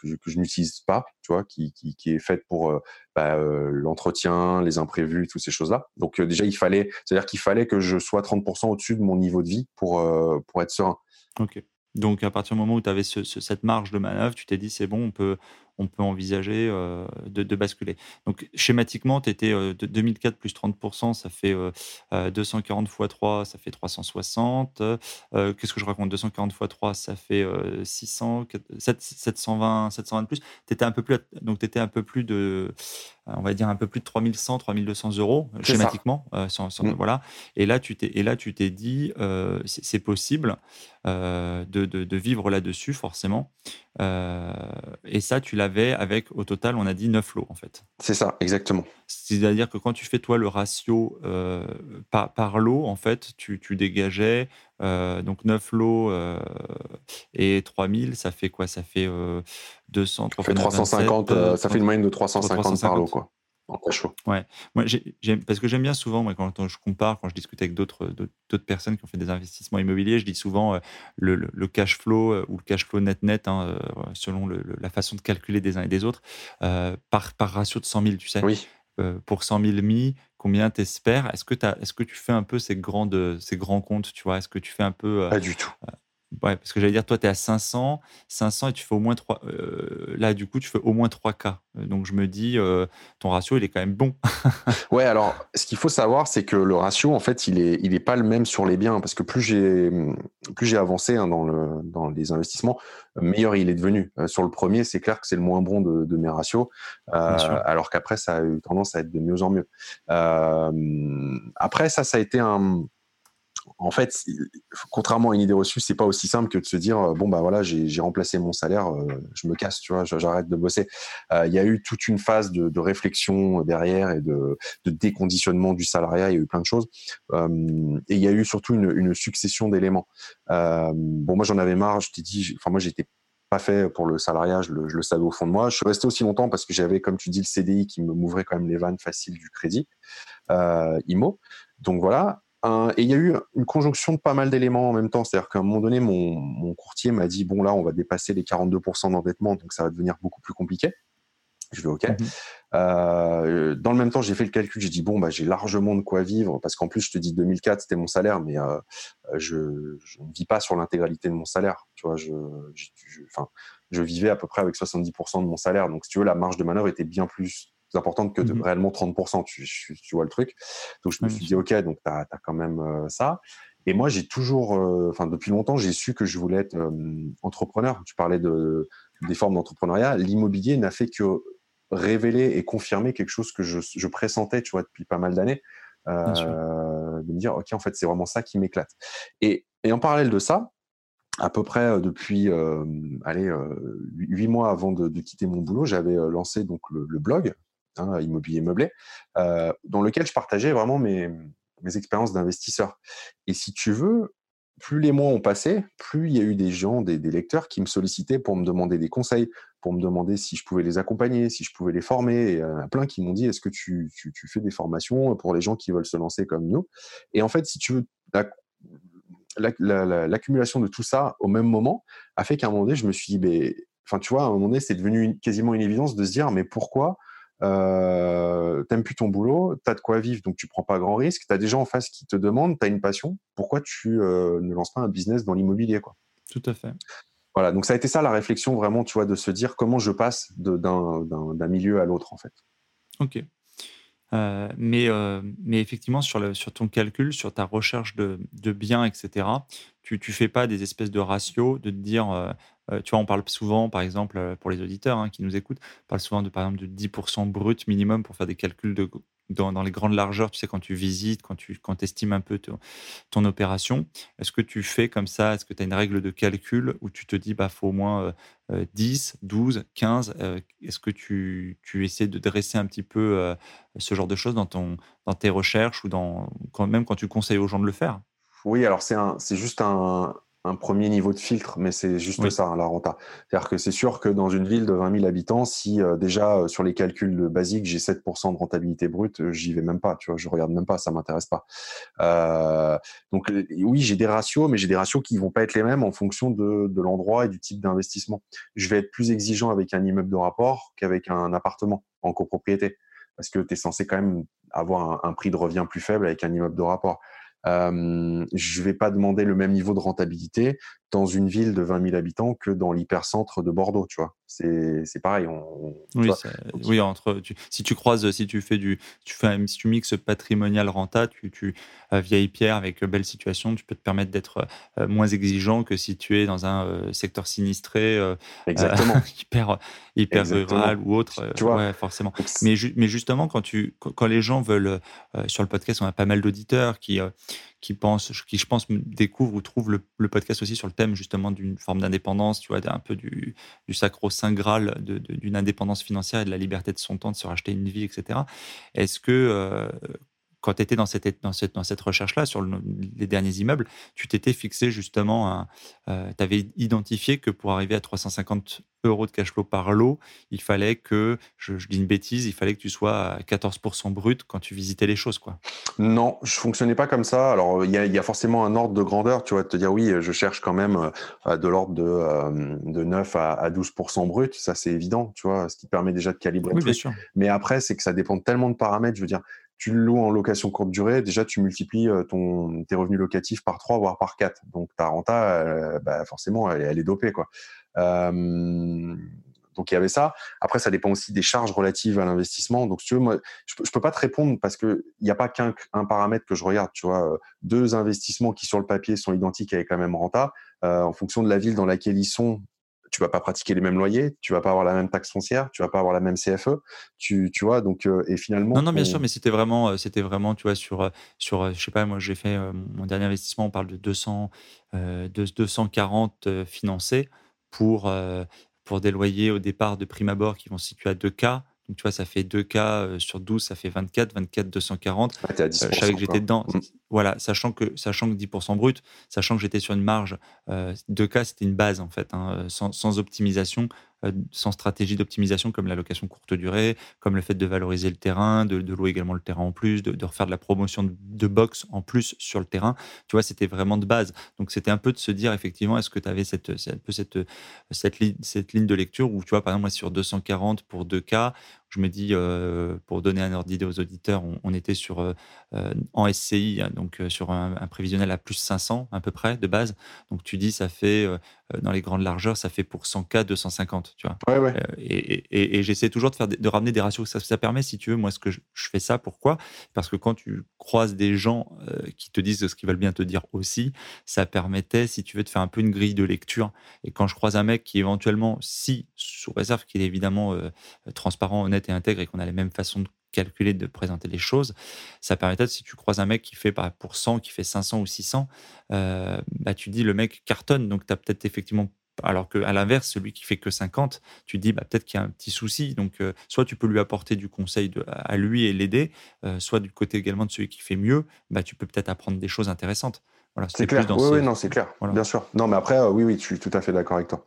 que je, n'utilise pas, tu vois, qui, qui, est faite pour euh, bah, euh, l'entretien, les imprévus, toutes ces choses-là. Donc déjà, il fallait, c'est-à-dire qu'il fallait que je sois 30% au-dessus de mon niveau de vie pour, pour être serein. Ok. Donc à partir du moment où tu avais cette marge de manœuvre, tu t'es dit c'est bon, on peut, on peut envisager euh, de, basculer. Donc schématiquement, tu étais euh, de 2004 plus 30%, ça fait 240 x 3, ça fait 360. Euh, qu'est-ce que je raconte? 240 x 3, ça fait 600, 720, 720 plus. Étais un peu plus, donc tu étais un peu plus de, on va dire un peu plus de 3100, 3200 euros schématiquement. Mm. Voilà. Et là, tu t'es, et là, tu t'es dit, c'est possible de, de, vivre là-dessus, forcément. et ça, tu l'as avec, au total, on a dit 9 lots, en fait. C'est ça, exactement. C'est-à-dire que quand tu fais, toi, le ratio euh, par, par, lot, en fait, tu, tu dégageais euh, donc 9 lots euh, et 3000, ça fait quoi? Ça fait 200, ça fait 350, ça fait une moyenne de 350, 350. par lot, quoi. Ouais. Moi, parce que j'aime bien souvent, moi, quand je compare, quand je discute avec d'autres personnes qui ont fait des investissements immobiliers, je dis souvent euh, le, cash flow euh, ou le cash flow net-net, hein, euh, selon la façon de calculer des uns et des autres, par, par ratio de 100 000, tu sais. Oui. Pour 100 000 mis, combien t'espères? Est-ce que, est que tu fais un peu ces, grandes, ces grands comptes, tu vois? Est-ce que tu fais un peu... Pas du tout. Ouais, parce que j'allais dire, toi, tu es à 500, 500 et tu fais au moins 3. Euh, là, du coup, tu fais au moins 3 cas. Euh, donc, je me dis, euh, ton ratio, il est quand même bon. ouais, alors, ce qu'il faut savoir, c'est que le ratio, en fait, il n'est il est pas le même sur les biens. Parce que plus j'ai plus j'ai avancé hein, dans, le, dans les investissements, meilleur il est devenu. sur le premier, c'est clair que c'est le moins bon de, de mes ratios. alors qu'après, ça a eu tendance à être de mieux en mieux. après, ça, ça a été un en fait, contrairement à une idée reçue, c'est pas aussi simple que de se dire euh, bon bah voilà, j'ai remplacé mon salaire, euh, je me casse, tu vois, j'arrête de bosser. Euh, il y a eu toute une phase de, réflexion derrière et de, déconditionnement du salariat. Il y a eu plein de choses et il y a eu surtout une, succession d'éléments. bon, moi j'en avais marre. Je t'ai dit, enfin moi j'étais pas fait pour le salariat, je le, savais au fond de moi. Je suis resté aussi longtemps parce que j'avais, comme tu dis, le CDI qui m'ouvrait quand même les vannes faciles du crédit IMO. Donc voilà et il y a eu une conjonction de pas mal d'éléments en même temps. C'est-à-dire qu'à un moment donné, mon, courtier m'a dit bon là, on va dépasser les 42% d'endettement, donc ça va devenir beaucoup plus compliqué. Je vais OK. Mhm. Euh, dans le même temps, j'ai fait le calcul. J'ai dit bon bah j'ai largement de quoi vivre parce qu'en plus je te dis 2004 c'était mon salaire, mais euh, je, ne vis pas sur l'intégralité de mon salaire. Tu vois, je, je vivais à peu près avec 70% de mon salaire. Donc si tu veux, la marge de manœuvre était bien plus importante que de, mmh réellement 30%. Tu, tu, vois le truc. Donc je me suis dit, OK, donc tu as, quand même euh, ça. Et moi, j'ai toujours, euh, enfin, depuis longtemps, j'ai su que je voulais être entrepreneur. Tu parlais de, des formes d'entrepreneuriat. L'immobilier n'a fait que révéler et confirmer quelque chose que je, je pressentais, tu vois, depuis pas mal d'années. Euh, de me dire, OK, en fait, c'est vraiment ça qui m'éclate. Et, et, en parallèle de ça, à peu près depuis allez huit mois avant de, de quitter mon boulot, j'avais lancé donc le, le blog Hein, immobilier meublé, euh, dans lequel je partageais vraiment mes, mes expériences d'investisseur. Et si tu veux, plus les mois ont passé, plus il y a eu des gens, des, lecteurs qui me sollicitaient pour me demander des conseils, pour me demander si je pouvais les accompagner, si je pouvais les former. Et il y en a plein qui m'ont dit, est-ce que tu, tu, fais des formations pour les gens qui veulent se lancer comme nous? Et en fait, si tu veux, l'accumulation de tout ça au même moment a fait qu'à un moment donné, je me suis dit, enfin, tu vois, à un moment donné, c'est devenu quasiment une évidence de se dire, mais pourquoi euh, t'aimes plus ton boulot, t'as de quoi vivre, donc tu prends pas grand risque, t'as des gens en face qui te demandent, t'as une passion, pourquoi tu euh, ne lances pas un business dans l'immobilier quoi? Tout à fait. Voilà, donc ça a été ça la réflexion vraiment, tu vois, de se dire comment je passe d'un milieu à l'autre en fait. Ok. Euh, mais, euh, mais effectivement, sur, sur ton calcul, sur ta recherche de, de biens, etc., tu ne fais pas des espèces de ratios, de dire, euh, tu vois, on parle souvent, par exemple, pour les auditeurs hein, qui nous écoutent, on parle souvent de, par exemple, de 10% brut minimum pour faire des calculs de dans, les grandes largeurs, tu sais, quand tu visites, quand tu quand estimes un peu ton, opération, est-ce que tu fais comme ça? Est-ce que tu as une règle de calcul où tu te dis, bah, faut au moins 10, 12, 15 Est-ce que tu, tu, essaies de dresser un petit peu euh, ce genre de choses dans, ton, dans tes recherches ou dans, même quand tu conseilles aux gens de le faire? Oui, alors c'est juste un, un premier niveau de filtre, mais c'est juste ça, hein, la renta. C'est-à-dire que c'est sûr que dans une ville de 20 000 habitants, si euh, déjà euh, sur les calculs basiques, j'ai 7% de rentabilité brute, euh, j'y vais même pas, tu vois, je regarde même pas, ça m'intéresse pas. donc oui, j'ai des ratios, mais j'ai des ratios qui vont pas être les mêmes en fonction de, de l'endroit et du type d'investissement. Je vais être plus exigeant avec un immeuble de rapport qu'avec un appartement en copropriété, parce que tu es censé quand même avoir un, un prix de revient plus faible avec un immeuble de rapport. Euh, je ne vais pas demander le même niveau de rentabilité dans une ville de 20 000 habitants que dans l'hypercentre de Bordeaux, tu vois. C'est pareil. On, oui, oui, entre, si tu croises, si tu fais du, tu fais, si tu mixes patrimonial renta, tu, tu vieille pierre avec belle situation, tu peux te permettre d'être euh, moins exigeant que si tu es dans un euh, secteur sinistré, Exactement. hyper, hyper rural ou autre. Tu vois, ouais, forcément. Mais, mais justement, quand tu, quand les gens veulent, sur le podcast, on a pas mal d'auditeurs qui qui pensent, qui je pense découvrent ou trouvent le, podcast aussi sur le thème justement d'une forme d'indépendance, tu vois, un peu du, du sacro-saint graal d'une indépendance financière et de la liberté de son temps, de se racheter une vie, etc. Est-ce que euh, quand tu étais dans cette, dans cette, dans cette recherche-là, sur les derniers immeubles, tu t'étais fixé justement, euh, tu avais identifié que pour arriver à 350 euros de cash flow par lot, il fallait que, je, dis une bêtise, il fallait que tu sois à 14% brut quand tu visitais les choses. quoi. Non, je fonctionnais pas comme ça. Alors, il y, y, a forcément un ordre de grandeur, tu vois, de te dire oui, je cherche quand même euh, de l'ordre de, euh, de 9 à, 12% brut, ça c'est évident, tu vois, ce qui permet déjà de calibrer. Oui, bien sûr. Mais après, c'est que ça dépend tellement de paramètres, je veux dire, tu le loues en location courte durée, déjà tu multiplies euh, ton, tes revenus locatifs par 3, voire par 4. Donc ta renta, euh, bah, forcément, elle, est dopée. Euh, donc il y avait ça. Après, ça dépend aussi des charges relatives à l'investissement. Donc si tu veux, je, ne peux pas te répondre parce qu'il n'y a pas qu'un paramètre que je regarde. Tu vois, deux investissements qui sur le papier sont identiques avec la même renta. en fonction de la ville dans laquelle ils sont, tu vas pas pratiquer les mêmes loyers, tu vas pas avoir la même taxe foncière, tu vas pas avoir la même CFE, tu, tu vois, donc, euh, et finalement. Non, non, bien sûr, mais c'était vraiment, euh, c'était vraiment, tu vois, sur, euh, sur, je sais pas, moi, j'ai fait mon dernier investissement, on parle de 200, de 240 financés pour, pour des loyers au départ de prime abord qui vont se situer à 2K. Donc, tu vois, ça fait 2 cas sur 12, ça fait 24, 24, 240. à 10%, je savais que j'étais dedans. Mmh. Voilà, sachant que, sachant que 10% brut, sachant que j'étais sur une marge, euh, 2 cas, c'était une base, en fait, hein, sans, sans, optimisation. Euh, sans stratégie d'optimisation comme la location courte durée, comme le fait de valoriser le terrain, de, louer également le terrain en plus, de, refaire de la promotion de, box en plus sur le terrain. Tu vois, c'était vraiment de base. Donc, c'était un peu de se dire, effectivement, est-ce que tu avais cette, peu cette, cette, ligne, cette ligne de lecture où, tu vois, par exemple, sur 240 pour 2 cas, je me dis, euh, pour donner un ordre d'idée aux auditeurs, on, était sur, euh, en SCI, hein, donc sur un, un, prévisionnel à plus 500 à peu près de base. Donc, tu dis, ça fait euh, dans les grandes largeurs, ça fait pour 100 cas 250, tu vois. Euh, et, j'essaie toujours de, faire, de ramener des ratios. Ça, ça permet, si tu veux, moi, ce que je, fais ça, pourquoi? Parce que quand tu croises des gens qui te disent ce qu'ils veulent bien te dire aussi, ça permettait, si tu veux, de faire un peu une grille de lecture. Et quand je croise un mec qui éventuellement, si, sous réserve qu'il est évidemment transparent, honnête intègre et qu'on a les mêmes façons de calculer, de présenter les choses. Ça permettait, si tu croises un mec qui fait bah, pour 100, qui fait 500 ou 600, euh, bah, tu dis le mec cartonne, donc tu as peut-être effectivement alors qu'à l'inverse, celui qui fait que 50, tu dis bah, peut-être qu'il y a un petit souci. Donc, euh, soit tu peux lui apporter du conseil de, à lui et l'aider, euh, soit du côté également de celui qui fait mieux, bah, tu peux peut-être apprendre des choses intéressantes. Voilà, c'est clair. oui, oui, non, c'est clair. Bien sûr. Non, mais après, oui, oui, je suis tout à fait d'accord avec toi.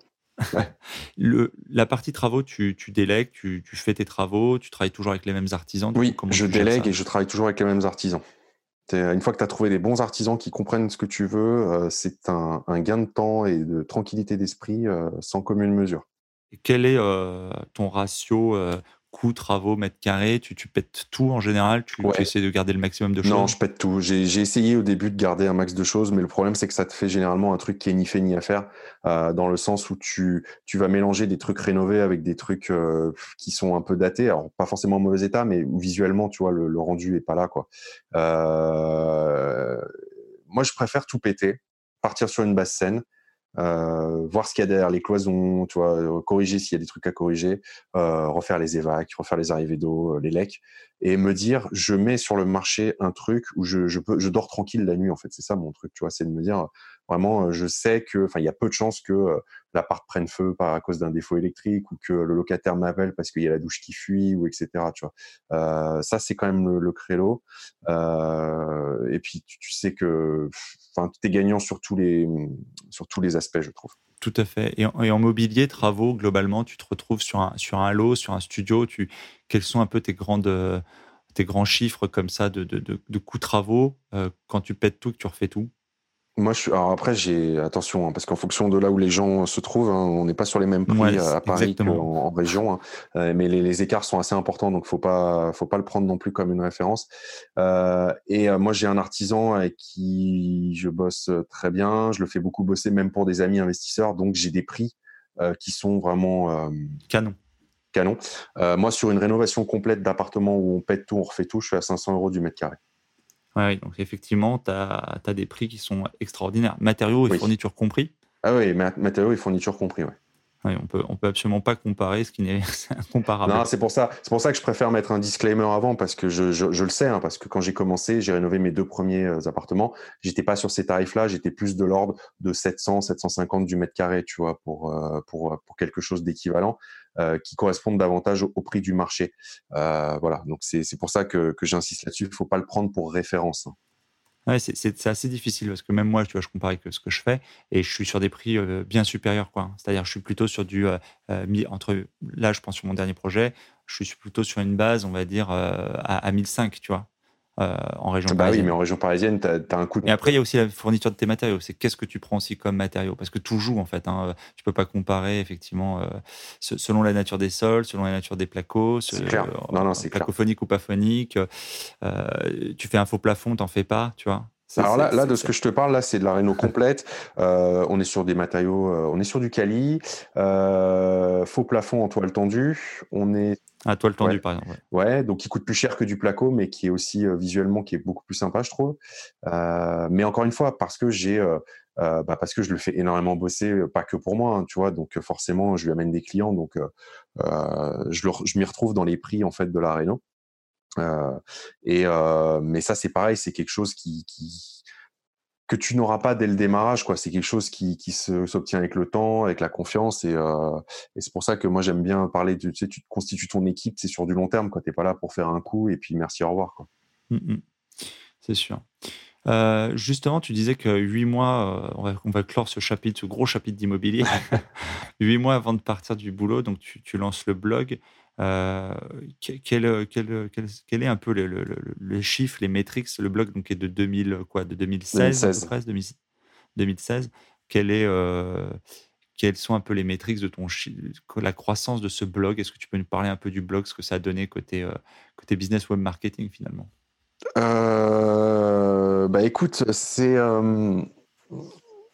Le, la partie travaux, tu, tu délègues, tu, tu, fais tes travaux, tu travailles toujours avec les mêmes artisans. Oui, je délègue et je travaille toujours avec les mêmes artisans. Une fois que tu as trouvé des bons artisans qui comprennent ce que tu veux, euh, c'est un, un, gain de temps et de tranquillité d'esprit euh, sans commune mesure. Et quel est euh, ton ratio coûts, travaux, mètres carrés, tu, tu pètes tout en général tu, essaies de garder le maximum de choses Non, je pète tout. J'ai essayé au début de garder un max de choses, mais le problème, c'est que ça te fait généralement un truc qui est ni fait ni à faire, euh, dans le sens où tu, tu vas mélanger des trucs rénovés avec des trucs euh, qui sont un peu datés. Alors, pas forcément en mauvais état, mais visuellement, tu vois, le, le rendu est pas là. quoi. Euh, moi, je préfère tout péter, partir sur une basse scène, euh, voir ce qu'il y a derrière les cloisons, tu vois, euh, corriger s'il y a des trucs à corriger, euh, refaire les évacs, refaire les arrivées d'eau, les lecs, et me dire je mets sur le marché un truc où je, je peux je dors tranquille la nuit en fait. C'est ça mon truc tu vois c'est de me dire vraiment je sais que enfin il y a peu de chances que l'appart prenne feu par à cause d'un défaut électrique ou que le locataire m'appelle parce qu'il y a la douche qui fuit ou etc tu vois. Euh, ça c'est quand même le, le créneau. Euh, et puis tu, sais que enfin es gagnant sur tous les sur tous les aspects je trouve tout à fait. Et en, mobilier, travaux, globalement, tu te retrouves sur un, sur un lot, sur un studio. Tu, quels sont un peu tes, grandes, tes grands chiffres comme ça de, de, de, coûts travaux euh, quand tu pètes tout, que tu refais tout? Moi, je suis. Alors après, j'ai attention hein, parce qu'en fonction de là où les gens se trouvent, hein, on n'est pas sur les mêmes prix à Paris qu'en en région. Hein. Euh, mais les, les, écarts sont assez importants, donc faut pas, faut pas le prendre non plus comme une référence. Euh, et euh, moi, j'ai un artisan avec qui je bosse très bien. Je le fais beaucoup bosser, même pour des amis investisseurs. Donc, j'ai des prix euh, qui sont vraiment canon. Canon. moi, sur une rénovation complète d'appartement où on pète tout, on refait tout, je suis à 500 euros du mètre carré. Oui, donc effectivement, tu as, des prix qui sont extraordinaires. Matériaux et fournitures compris Ah oui, matériaux et fournitures compris, oui. Oui, on peut, on peut absolument pas comparer ce qui n'est incomparable. Non, c'est pour ça, c'est pour ça que je préfère mettre un disclaimer avant parce que je, je, le sais, hein, parce que quand j'ai commencé, j'ai rénové mes deux premiers euh, appartements, j'étais pas sur ces tarifs-là, j'étais plus de l'ordre de 700, 750 du mètre carré, tu vois, pour euh, pour pour quelque chose d'équivalent. Euh, qui correspondent davantage au, prix du marché. Euh, voilà, donc c'est pour ça que, que j'insiste là-dessus. Il ne faut pas le prendre pour référence. Hein. Ouais, c'est assez difficile parce que même moi, tu vois, je compare avec ce que je fais et je suis sur des prix euh, bien supérieurs. C'est-à-dire, je suis plutôt sur du entre là, je pense sur mon dernier projet, je suis plutôt sur une base, on va dire à, à 1005, tu vois. Euh, en région bah parisienne. oui, mais en région parisienne, tu as, un coût. Et après, il y a aussi la fourniture de tes matériaux. C'est qu'est-ce que tu prends aussi comme matériaux? Parce que tout joue, en fait. Hein. Tu peux pas comparer, effectivement, euh, selon la nature des sols, selon la nature des placos. C'est clair. Non, non, c'est Placophonique ou pas phonique. Euh, tu fais un faux plafond, t'en fais pas, tu vois? Alors là, là de ce que je te parle, là, c'est de la réno complète. Euh, on est sur des matériaux, euh, on est sur du Cali, euh, faux plafond en toile tendue. On est à toile tendue, par exemple. Ouais. donc qui coûte plus cher que du placo, mais qui est aussi visuellement qui est beaucoup plus sympa, je trouve. mais encore une fois, parce que j'ai bah, parce que je le fais énormément bosser, pas que pour moi, hein, tu vois. Donc forcément, je lui amène des clients, donc je, je m'y retrouve dans les prix en fait de la réno. Euh, et euh, mais ça, c'est pareil, c'est quelque chose qui, qui que tu n'auras pas dès le démarrage, quoi. C'est quelque chose qui, qui s'obtient avec le temps, avec la confiance, et, euh, et c'est pour ça que moi j'aime bien parler de, tu sais, tu constitues ton équipe, c'est sur du long terme, quoi. T'es pas là pour faire un coup et puis merci, au revoir, quoi. Mmh c'est sûr. Euh, justement, tu disais que huit mois, on, va, on, va, clore ce chapitre, ce gros chapitre d'immobilier, huit mois avant de partir du boulot, donc tu, tu lances le blog. Euh, quel, quel, quel, est un peu le, le, le, chiffre, les métriques? Le blog donc, est de, 2000, quoi, de 2016, 2016. 2016. Quel est, euh, quelles sont un peu les métriques de ton la croissance de ce blog? Est-ce que tu peux nous parler un peu du blog, ce que ça a donné côté, euh, côté business web marketing finalement? Bah écoute, c'est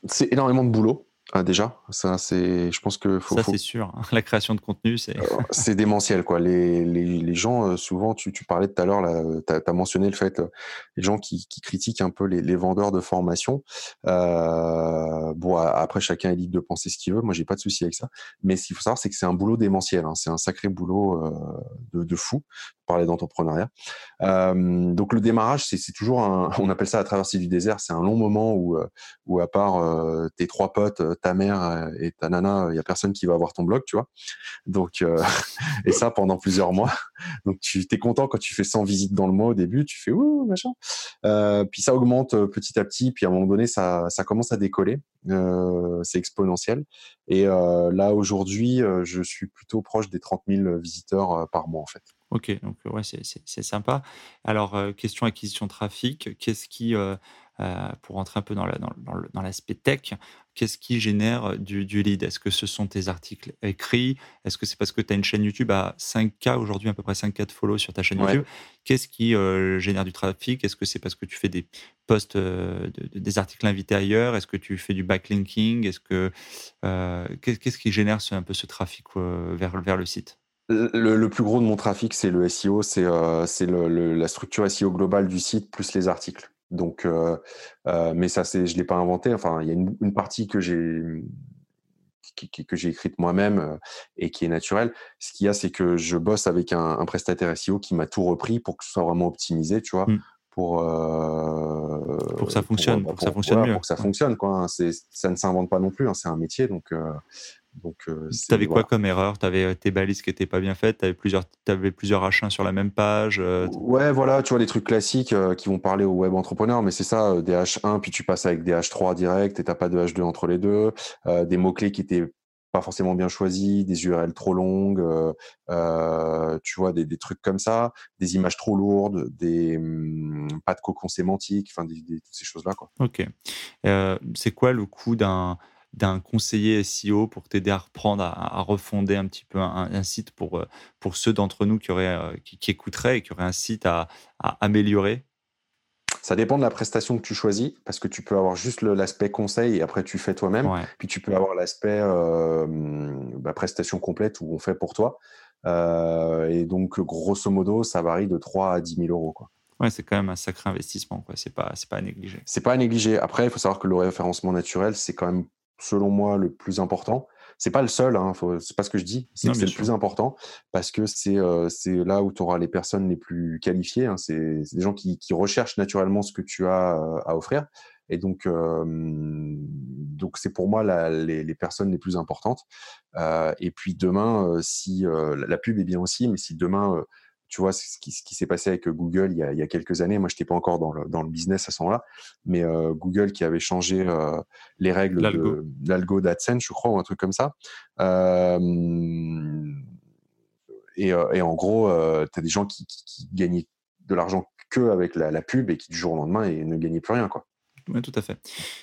c'est énormément de boulot. Ah, déjà, ça c'est, je pense que faut. Ça c'est sûr. Hein. La création de contenu, c'est. Euh, c'est démentiel quoi. Les, les, les gens euh, souvent, tu, tu parlais tout à l'heure t'as as mentionné le fait, euh, les gens qui, qui critiquent un peu les, les vendeurs de formation. Euh, bon, après chacun est libre de penser ce qu'il veut. Moi, j'ai pas de souci avec ça. Mais ce qu'il faut savoir, c'est que c'est un boulot démentiel. Hein. C'est un sacré boulot de, de fou. Parler d'entrepreneuriat. Euh, donc le démarrage, c'est toujours un, on appelle ça la traversée du désert. C'est un long moment où, où à part tes trois potes ta mère euh, et ta nana, il y a personne qui va voir ton blog, tu vois. Donc, euh, et ça pendant plusieurs mois. Donc, tu es content quand tu fais 100 visites dans le mois au début, tu fais ouh machin. Euh, puis ça augmente petit à petit, puis à un moment donné, ça, ça commence à décoller. c'est exponentiel. Et là aujourd'hui, je suis plutôt proche des 30 000 visiteurs par mois en fait. Ok, donc ouais, c'est sympa. Alors, question acquisition trafic, qu'est-ce qui, pour rentrer un peu dans l'aspect dans, tech, qu'est-ce qui génère du, lead? Est-ce que ce sont tes articles écrits? Est-ce que c'est parce que tu as une chaîne YouTube à 5K aujourd'hui, à peu près 5K de follow sur ta chaîne YouTube Qu'est-ce qui euh, génère du trafic? Est-ce que c'est parce que tu fais des posts, euh, des articles invités ailleurs? Est-ce que tu fais du backlinking? Est-ce que euh, qu'est-ce qui génère un peu ce trafic vers, vers le site? Le, plus gros de mon trafic, c'est le SEO, c'est la structure SEO globale du site plus les articles. Donc, euh, euh, mais ça, c'est, je l'ai pas inventé. Enfin, il y a une, partie que j'ai que j'ai écrite moi-même et qui est naturelle. Ce qu'il y a, c'est que je bosse avec un, prestataire SEO qui m'a tout repris pour que ce soit vraiment optimisé, tu vois. Mmh. Pour, pour que ça fonctionne, pour, que ça fonctionne mieux. Pour que ça fonctionne, quoi. Hein. Ça ne s'invente pas non plus, hein. c'est un métier, donc donc, euh, tu avais quoi comme erreur? Tu avais euh, tes balises qui n'étaient pas bien faites Tu avais plusieurs, avais plusieurs H1 sur la même page euh, Ouais, voilà, tu vois, les trucs classiques qui vont parler aux web entrepreneurs, mais c'est ça, des H1, puis tu passes avec des H3 direct et tu n'as pas de H2 entre les deux, des mots-clés qui étaient pas forcément bien choisis, des URL trop longues, tu vois, des, trucs comme ça, des images trop lourdes, des hum, pas de cocon sémantique, enfin, toutes ces choses-là. Quoi. Ok. c'est quoi le coût d'un d'un conseiller SEO pour t'aider à reprendre, à, refonder un petit peu un, site pour, euh, pour ceux d'entre nous qui, auraient, euh, qui, écouteraient et qui auraient un site à, améliorer? Ça dépend de la prestation que tu choisis, parce que tu peux avoir juste l'aspect conseil et après tu fais toi-même. Puis tu peux avoir l'aspect euh, bah, prestation complète où on fait pour toi. et donc, grosso modo, ça varie de 3 à 10 000 euros. Quoi. Ouais, c'est quand même un sacré investissement. Ce n'est pas, pas à négliger. C'est pas à négliger. Après, il faut savoir que le référencement naturel, c'est quand même selon moi, le plus important. C'est pas le seul, hein, c'est pas ce que je dis, c'est le plus important parce que c'est euh, là où tu auras les personnes les plus qualifiées. Hein, c'est des gens qui, qui, recherchent naturellement ce que tu as euh, à offrir. Et donc, euh, donc c'est pour moi la, les, les, personnes les plus importantes. Euh, et puis demain, si la pub est bien aussi, mais si demain tu vois, ce qui, ce qui s'est passé avec Google il y, a, il y, a, quelques années. Moi, je n'étais pas encore dans le, dans le, business à ce moment-là, mais euh, Google qui avait changé euh, les règles de l'algo d'AdSense, je crois, ou un truc comme ça. Euh, et, et, en gros, tu as des gens qui, qui, gagnaient de l'argent que avec la, la, pub et qui du jour au lendemain et ne gagnaient plus rien, quoi. Oui, tout à fait.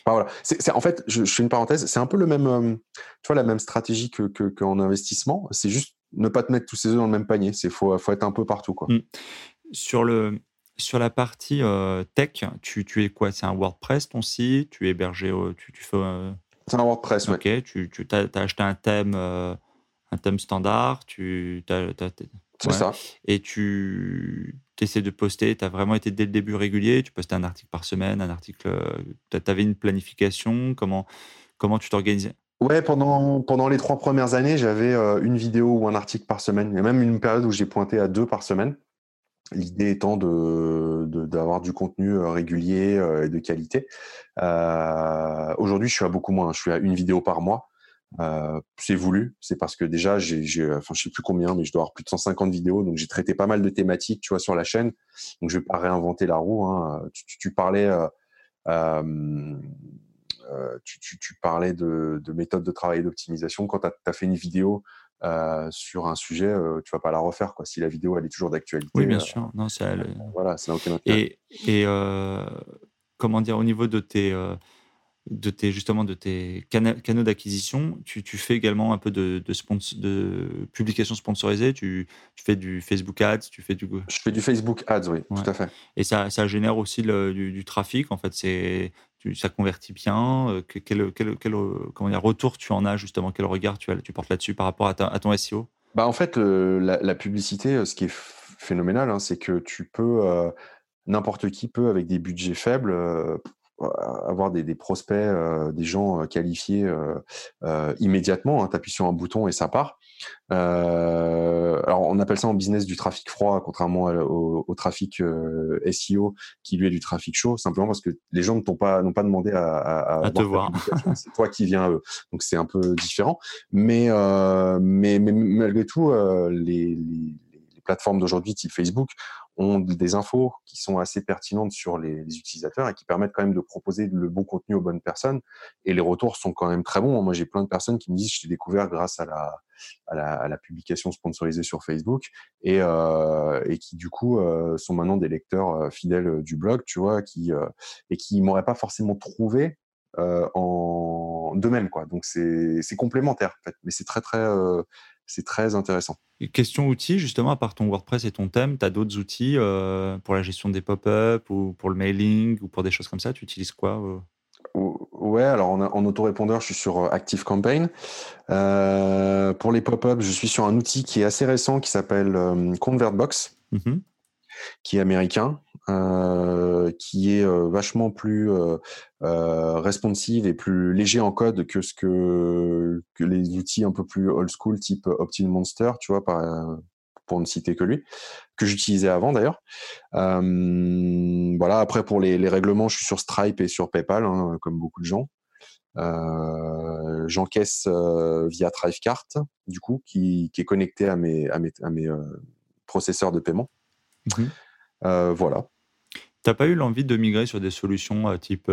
voilà. en fait, je, je, fais une parenthèse, c'est un peu le même, tu vois, la même stratégie qu'en que, que investissement. C'est juste ne pas te mettre tous ses œufs dans le même panier. Il faut, faut être un peu partout. Quoi. Mmh. Sur, le, sur la partie euh, tech, tu, tu, es quoi? C'est un WordPress ton site? Tu es hébergé tu, tu fais, euh C'est un WordPress, Ok, tu, tu as, acheté un thème, euh, un thème standard. Tu C'est ça. Et tu essaies de poster, tu as vraiment été dès le début régulier, tu postais un article par semaine, un article. Tu avais une planification, comment, comment tu t'organisais? Ouais, pendant, pendant les trois premières années, j'avais euh, une vidéo ou un article par semaine. Il y a même une période où j'ai pointé à deux par semaine. L'idée étant de, d'avoir du contenu euh, régulier euh, et de qualité. aujourd'hui, je suis à beaucoup moins. Je suis à une vidéo par mois. c'est voulu. C'est parce que déjà, j'ai, enfin, je sais plus combien, mais je dois avoir plus de 150 vidéos. Donc, j'ai traité pas mal de thématiques, tu vois, sur la chaîne. Donc, je vais pas réinventer la roue. Hein. Tu, tu, parlais euh, tu, parlais de, méthodes de travail et d'optimisation. Quand tu as, fait une vidéo euh, sur un sujet, euh, tu vas pas la refaire. Quoi. Si la vidéo elle est toujours d'actualité. Oui, bien sûr. Non, ça, voilà, c'est Et, et comment dire, au niveau de tes de tes justement de tes canaux d'acquisition, tu, tu, fais également un peu de, de, de publication sponsorisée, tu, tu, fais du Facebook Ads, tu fais du Je fais du Facebook Ads, oui, tout à fait. Et ça, ça génère aussi le, du, trafic, en fait, c'est ça convertit bien. Euh, quel, quel, quel, comment dire, retour tu en as justement Quel regard tu, as, tu portes là-dessus par rapport à, à, ton SEO bah en fait, la, la, publicité, euh, ce qui est phénoménal, hein, c'est que tu peux euh, n'importe qui peut avec des budgets faibles avoir des, prospects, euh, des gens euh, qualifiés euh, immédiatement. Hein, tu appuies sur un bouton et ça part. alors, on appelle ça en business du trafic froid, contrairement au, trafic SEO qui lui est du trafic chaud, simplement parce que les gens ne t'ont pas, n'ont pas demandé à, à, te voir. C'est toi qui viens à eux. Donc, c'est un peu différent. Mais, mais, mais, malgré tout, les, les plateformes d'aujourd'hui, type Facebook, ont des infos qui sont assez pertinentes sur les, utilisateurs et qui permettent quand même de proposer le bon contenu aux bonnes personnes. Et les retours sont quand même très bons. Moi, j'ai plein de personnes qui me disent je t'ai découvert grâce à la, à la, publication sponsorisée sur Facebook et, euh, et qui du coup euh, sont maintenant des lecteurs euh, fidèles du blog, tu vois, qui et qui m'auraient pas forcément trouvé en d'eux-mêmes quoi. Donc c'est complémentaire en fait, mais c'est très très c'est très intéressant. question outils, justement, à part ton WordPress et ton thème, tu as d'autres outils euh, pour la gestion des pop-up ou pour le mailing ou pour des choses comme ça? Tu utilises quoi euh? Ouais, alors en, en autorépondeur, je suis sur euh, ActiveCampaign. Euh, pour les pop-up, je suis sur un outil qui est assez récent qui s'appelle ConvertBox, mmh qui est américain. Qui est vachement plus responsive et plus léger en code que ce que, que les outils un peu plus old school type OptiMonster, tu vois, par, pour ne citer que lui, que j'utilisais avant d'ailleurs. voilà, après pour les, règlements, je suis sur Stripe et sur PayPal, hein, comme beaucoup de gens. J'encaisse via Thrivecart, du coup, qui, est connecté à mes, à mes, à mes processeurs de paiement. Mmh voilà. Tu n'as pas eu l'envie de migrer sur des solutions type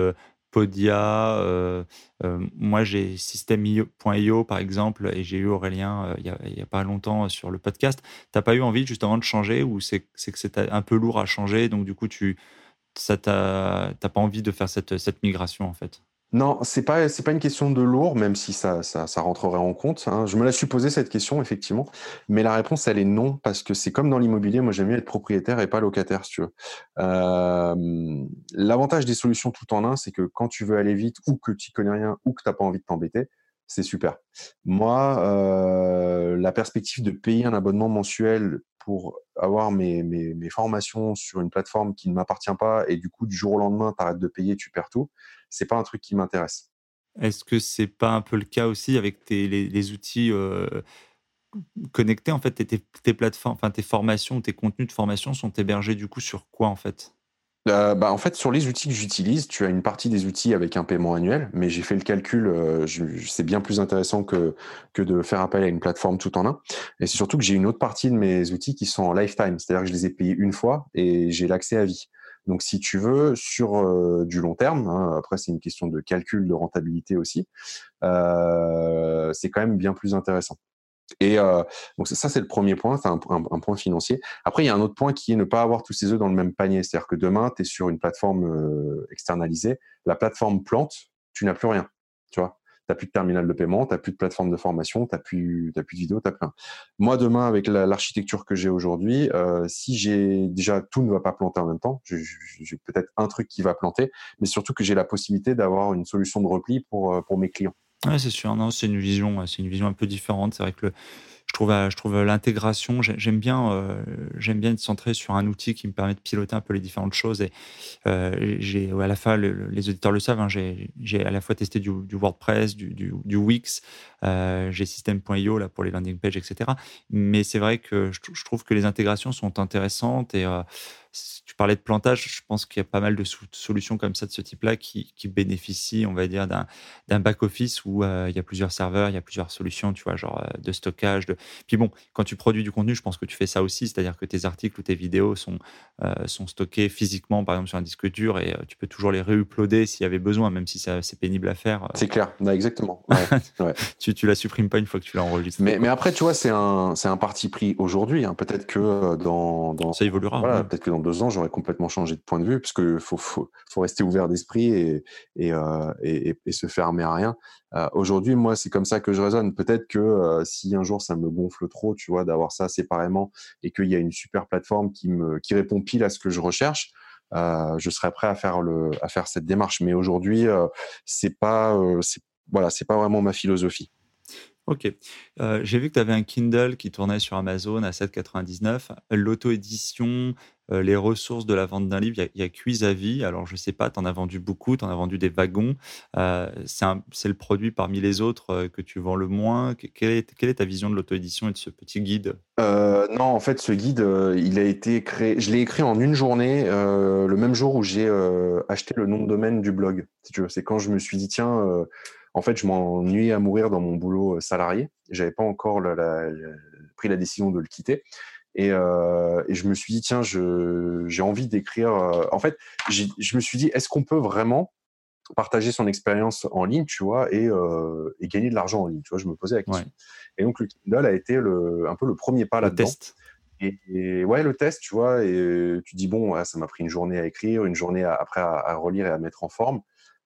Podia. Euh, euh, moi, j'ai System.io, par exemple, et j'ai eu Aurélien euh, il n'y a, pas longtemps sur le podcast. Tu n'as pas eu envie justement de changer ou c'est que c'est un peu lourd à changer, donc du coup, tu n'as pas envie de faire cette, cette migration en fait? Non, c'est pas c'est pas une question de lourd, même si ça rentrerait en compte. Hein. Je me la suis posé cette question effectivement, mais la réponse elle est non parce que c'est comme dans l'immobilier. Moi j'aime mieux être propriétaire et pas locataire, si tu veux. L'avantage des solutions tout en un, c'est que quand tu veux aller vite ou que tu connais rien ou que tu n'as pas envie de t'embêter, c'est super. Moi, euh, la perspective de payer un abonnement mensuel pour avoir mes, formations sur une plateforme qui ne m'appartient pas et du coup, du jour au lendemain, tu arrêtes de payer, tu perds tout, c'est pas un truc qui m'intéresse. Est-ce que c'est pas un peu le cas aussi avec tes, les, outils euh, connectés En fait, tes, tes, plateformes, enfin tes formations, tes contenus de formation sont hébergés du coup sur quoi en fait? Euh, bah, en fait, sur les outils que j'utilise, tu as une partie des outils avec un paiement annuel, mais j'ai fait le calcul, euh, c'est bien plus intéressant que, que de faire appel à une plateforme tout en un. Et c'est surtout que j'ai une autre partie de mes outils qui sont en lifetime, c'est-à-dire que je les ai payés une fois et j'ai l'accès à vie. Donc, si tu veux, sur euh, du long terme, hein, après c'est une question de calcul de rentabilité aussi, c'est quand même bien plus intéressant. Et euh, donc ça, c'est le premier point, c'est un, point financier. Après, il y a un autre point qui est ne pas avoir tous ses œufs dans le même panier. C'est-à-dire que demain, tu es sur une plateforme euh, externalisée, la plateforme plante, tu n'as plus rien. Tu vois tu n'as plus de terminal de paiement, tu n'as plus de plateforme de formation, tu n'as plus, plus de vidéo, tu plus. Moi, demain, avec l'architecture que j'ai aujourd'hui, euh, si j'ai déjà tout ne va pas planter en même temps, j'ai peut-être un truc qui va planter, mais surtout que j'ai la possibilité d'avoir une solution de repli pour, pour mes clients. Ouais, c'est sûr. C'est une vision, c'est une vision un peu différente. C'est vrai que le, je trouve, je trouve l'intégration. J'aime bien, euh, j'aime bien être centré sur un outil qui me permet de piloter un peu les différentes choses. Et euh, j'ai, à la fois, les auditeurs le savent, hein, j'ai à la fois testé du, WordPress, du, du, Wix, euh, j'ai System.io là pour les landing pages, etc. Mais c'est vrai que je, je, trouve que les intégrations sont intéressantes et tu parlais de plantage, je pense qu'il y a pas mal de solutions comme ça de ce type-là qui, bénéficient, on va dire, d'un back-office où euh, il y a plusieurs serveurs, il y a plusieurs solutions, tu vois, genre euh, de stockage. De... Puis bon, quand tu produis du contenu, je pense que tu fais ça aussi, c'est-à-dire que tes articles ou tes vidéos sont, euh, sont stockés physiquement, par exemple, sur un disque dur et tu peux toujours les réuploader s'il y avait besoin, même si c'est pénible à faire. C'est clair, exactement. tu, tu la supprimes pas une fois que tu l'as enregistré. Mais, mais, après, tu vois, c'est un, un parti pris aujourd'hui. Hein. Peut-être que dans, dans, Ça évoluera. Voilà, Peut-être que dans deux ans, j'aurais complètement changé de point de vue, parce qu'il faut, faut, faut, rester ouvert d'esprit et, et, euh, et, et, se fermer à rien. Euh, Aujourd'hui, moi, c'est comme ça que je raisonne. Peut-être que euh, si un jour ça me gonfle trop, tu vois, d'avoir ça séparément et qu'il y a une super plateforme qui, me, qui répond pile à ce que je recherche, je serais prêt à faire, le, à faire cette démarche. Mais aujourd'hui, c'est pas, voilà, c'est pas vraiment ma philosophie. Ok. Euh, j'ai vu que tu avais un Kindle qui tournait sur Amazon à 7,99. L'auto-édition, euh, les ressources de la vente d'un livre, il y, a, Quiz à vie. Alors, je ne sais pas, tu en as vendu beaucoup, tu en as vendu des wagons. Euh, c'est le produit parmi les autres que tu vends le moins. Quelle est, ta vision de l'auto-édition et de ce petit guide? Non, en fait, ce guide, il a été créé. Je l'ai écrit en une journée, le même jour où j'ai acheté le nom de domaine du blog. C'est quand je me suis dit, tiens en fait, je m'ennuyais à mourir dans mon boulot euh, salarié. J'avais pas encore pris la décision de le quitter. Euh, et, je me suis dit, tiens, j'ai envie d'écrire. Euh, en fait, je me suis dit, est-ce qu'on peut vraiment partager son expérience en ligne, tu vois, et, gagner de l'argent en ligne, tu vois, je me posais la question. Et donc, le Kindle a été un peu le premier pas là-dedans. test. Et, ouais, le test, tu vois, et tu dis, bon, ça m'a pris une journée à écrire, une journée après à, relire et à mettre en forme.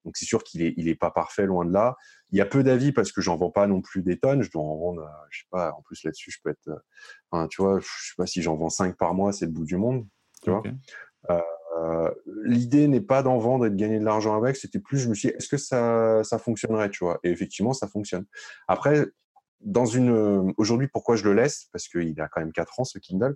Donc c'est sûr qu'il est, il est pas parfait loin de là. Il y a peu d'avis parce que j'en vends pas non plus des tonnes. Je dois en vendre, je sais pas. En plus là-dessus, je peux être, enfin, tu vois, je sais pas si j'en vends 5 par mois, c'est le bout du monde. Tu vois. Euh, l'idée n'est pas d'en vendre et de gagner de l'argent avec. C'était plus, je me suis dit, est-ce que ça, ça fonctionnerait, tu vois? Et effectivement, ça fonctionne. Après, dans une aujourd'hui pourquoi je le laisse? Parce qu'il a quand même 4 ans ce Kindle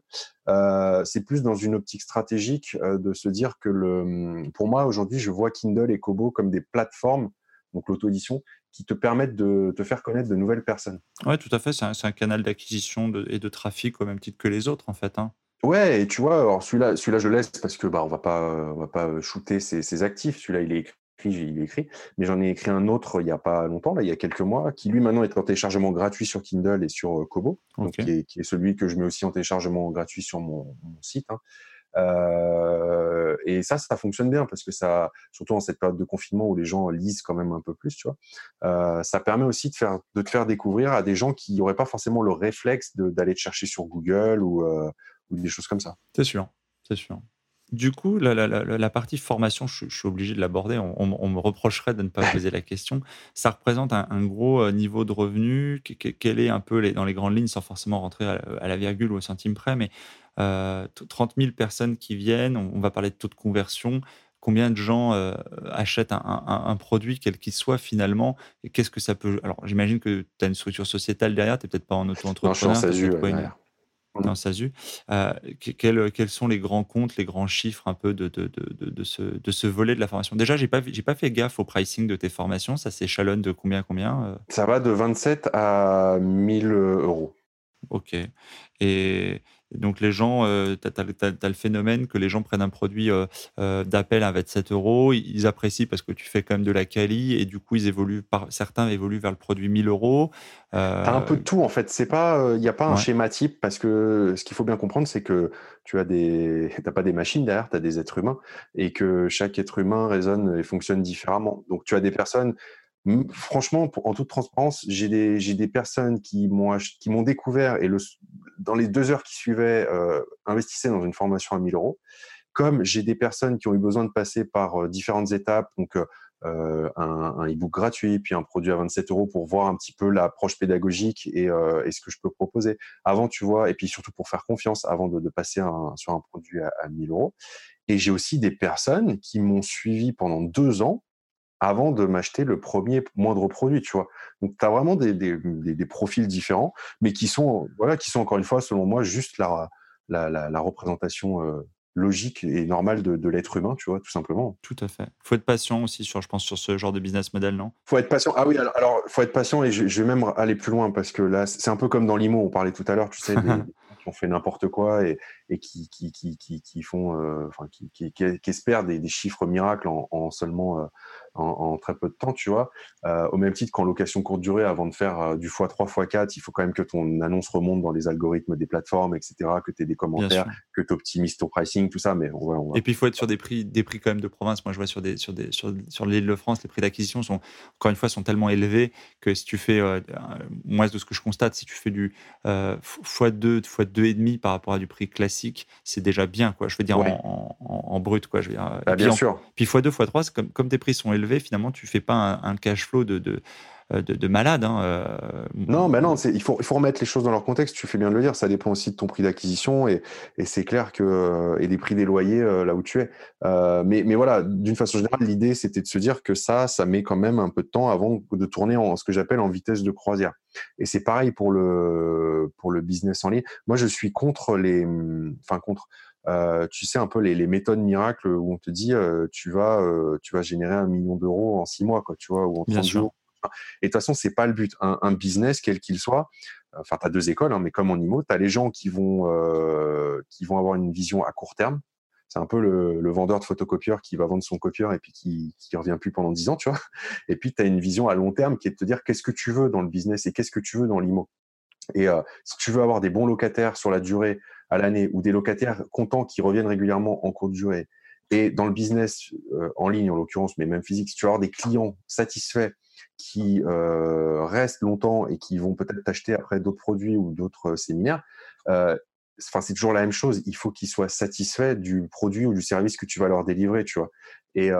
c'est plus dans une optique stratégique de se dire que le pour moi aujourd'hui je vois Kindle et Kobo comme des plateformes donc l'auto-édition qui te permettent de te faire connaître de nouvelles personnes. Ouais, tout à fait. C'est un, canal d'acquisition et de trafic au même titre que les autres, en fait. Hein. Ouais, et tu vois, alors celui-là, celui-là, je laisse parce que bah, on va pas, on va pas shooter ses, actifs. Celui-là, il est il est écrit. Mais j'en ai écrit un autre il y a pas longtemps, là, il y a quelques mois, qui lui maintenant est en téléchargement gratuit sur Kindle et sur euh, Kobo, qui, est, celui que je mets aussi en téléchargement gratuit sur mon, site. Hein. Euh, et ça, ça fonctionne bien parce que ça, surtout en cette période de confinement où les gens lisent quand même un peu plus, tu vois, euh, ça permet aussi de, faire, de te faire découvrir à des gens qui n'auraient pas forcément le réflexe d'aller te chercher sur Google ou, euh, ou des choses comme ça. C'est sûr, c'est sûr. Du coup, la, la, la, partie formation, je, suis obligé de l'aborder. On, me reprocherait de ne pas poser la question. Ça représente un, gros niveau de revenu. Quel est un peu les, dans les grandes lignes, sans forcément rentrer à, à la virgule ou au centime près, mais euh, 30 000 personnes qui viennent, on, va parler de taux de conversion, combien de gens euh, achètent un, produit, quel qu'il soit finalement, et qu'est-ce que ça peut... Alors j'imagine que tu as une structure sociétale derrière, tu n'es peut-être pas en auto-entrepreneur. Non, je suis en SASU. Euh, quels, quels, sont les grands comptes, les grands chiffres un peu de, de, de, de ce, de ce volet de la formation? Déjà, je n'ai pas, pas fait gaffe au pricing de tes formations. Ça s'échalonne de combien à combien euh? Ça va de 27 à 1000 euros. Ok. Et, donc les gens, euh, tu as, le phénomène que les gens prennent un produit euh, euh, d'appel à 27 euros, ils apprécient parce que tu fais quand même de la quali et du coup ils évoluent, par, certains évoluent vers le produit 1000 euros. Tu as un peu de tout en fait, c'est pas, il n'y a pas un schéma type parce que ce qu'il faut bien comprendre c'est que tu as des, pas des machines derrière, tu as des êtres humains et que chaque être humain résonne et fonctionne différemment. Donc tu as des personnes Franchement, en toute transparence, j'ai des, des, personnes qui m'ont qui m'ont découvert et le, dans les deux heures qui suivaient euh, investissaient dans une formation à 1000 euros. Comme j'ai des personnes qui ont eu besoin de passer par euh, différentes étapes, donc euh, un, un e-book gratuit, puis un produit à 27 euros pour voir un petit peu l'approche pédagogique et, et, ce que je peux proposer. Avant, tu vois, et puis surtout pour faire confiance avant de, de passer un, sur un produit à, à 1000 euros. Et j'ai aussi des personnes qui m'ont suivi pendant deux ans avant de m'acheter le premier moindre produit, tu vois. Donc, tu as vraiment des, des, des, profils différents, mais qui sont, voilà, qui sont encore une fois, selon moi, juste la, la, la, représentation euh, logique et normale de, de l'être humain, tu vois, tout simplement. Tout à fait. faut être patient aussi, sur, je pense, sur ce genre de business model, non? Faut être patient. Ah oui, alors, il faut être patient et je, je, vais même aller plus loin parce que là, c'est un peu comme dans l'IMO, on parlait tout à l'heure, tu sais, ont fait n'importe quoi et, et qui, qui, qui, qui, font, euh, enfin, qui, qui, espèrent des, des, chiffres miracles en, en seulement euh, en, très peu de temps, tu vois. Euh, au même titre qu'en location courte durée, avant de faire du x3, x4, il faut quand même que ton annonce remonte dans les algorithmes des plateformes, etc., que tu aies des commentaires, que tu optimises ton pricing, tout ça. Mais Et puis, il faut être sur des prix, des prix quand même de province. Moi, je vois sur, des, sur, des, sur, sur l'île de France, les prix d'acquisition sont, encore une fois, sont tellement élevés que si tu fais, moi, de ce que je constate, si tu fais du x2, x2,5 par rapport à du prix classique, c'est déjà bien, quoi. Je veux dire, en, en, brut, quoi. Je veux dire, bah, bien sûr. Puis x2, x3, comme, comme tes prix sont élevés, finalement, tu fais pas un, cash flow de, de, euh, de, malade. Hein, euh, non, mais non, il faut, il faut remettre les choses dans leur contexte. Tu fais bien de le dire. Ça dépend aussi de ton prix d'acquisition et, et c'est clair que euh, et des prix des loyers là où tu es. mais, mais voilà, d'une façon générale, l'idée c'était de se dire que ça, ça met quand même un peu de temps avant de tourner en ce que j'appelle en vitesse de croisière. Et c'est pareil pour le pour le business en ligne. Moi, je suis contre les, enfin contre. Euh, tu sais un peu les, les, méthodes miracles où on te dit euh, tu vas euh, tu vas générer un million d'euros en six mois quoi tu vois ou en 30 jours et de toute façon c'est pas le but. Un, business quel qu'il soit enfin tu as deux écoles hein, mais comme en IMO tu as les gens qui vont qui vont avoir une vision à court terme. C'est un peu le, vendeur de photocopieur qui va vendre son copieur et puis qui qui revient plus pendant dix ans tu vois. Et puis tu as une vision à long terme qui est de te dire qu'est-ce que tu veux dans le business et qu'est-ce que tu veux dans l'IMO et euh, si tu veux avoir des bons locataires sur la durée à l'année ou des locataires contents qui reviennent régulièrement en cours de durée, et dans le business euh, en ligne en l'occurrence, mais même physique, si tu veux avoir des clients satisfaits qui euh, restent longtemps et qui vont peut-être t'acheter après d'autres produits ou d'autres euh, séminaires, euh, enfin c'est toujours la même chose. Il faut qu'ils soient satisfaits du produit ou du service que tu vas leur délivrer, tu vois. Et,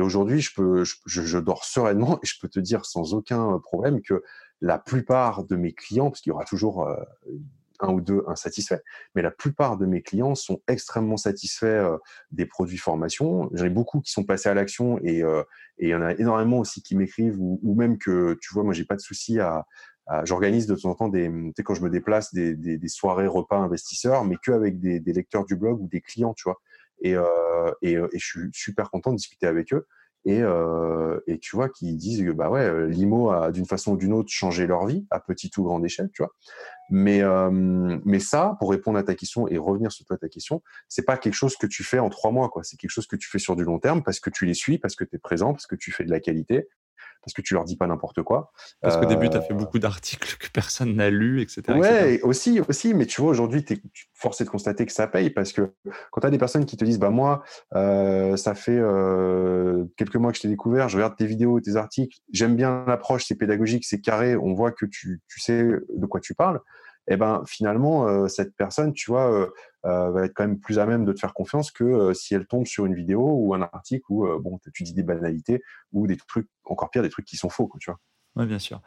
aujourd'hui, je peux, je, dors sereinement et je peux te dire sans aucun problème que la plupart de mes clients, parce qu'il y aura toujours un ou deux insatisfaits, mais la plupart de mes clients sont extrêmement satisfaits euh, des produits formation. J'en ai beaucoup qui sont passés à l'action et, euh, il y en a énormément aussi qui m'écrivent ou, même que, tu vois, moi, j'ai pas de souci à, j'organise de temps en temps des, tu sais, quand je me déplace, des, soirées repas investisseurs, mais que avec des, des, lecteurs du blog ou des clients, tu vois. Et, et, je suis super content de discuter avec eux. Et, et tu vois, qui disent que bah ouais, l'IMO a d'une façon ou d'une autre changé leur vie, à petite ou grande échelle, tu vois. Mais, mais ça, pour répondre à ta question et revenir sur toi ta question, c'est pas quelque chose que tu fais en trois mois, quoi. C'est quelque chose que tu fais sur du long terme parce que tu les suis, parce que tu es présent, parce que tu fais de la qualité, parce que tu leur dis pas n'importe quoi. Parce qu'au début, tu as fait euh, beaucoup d'articles que personne n'a lus, etc. Ouais, aussi, aussi, mais tu vois, aujourd'hui, tu es forcé de constater que ça paye parce que quand tu as des personnes qui te disent, bah moi, euh, ça fait euh, quelques mois que je t'ai découvert, je regarde tes vidéos, tes articles, j'aime bien l'approche, c'est pédagogique, c'est carré, on voit que tu, tu sais de quoi tu parles eh ben finalement euh, cette personne, tu vois, euh, euh, va être quand même plus à même de te faire confiance que si elle tombe sur une vidéo ou un article où bon, tu dis des banalités ou des trucs encore pire, des trucs qui sont faux, quoi, tu vois. Oui, bien sûr.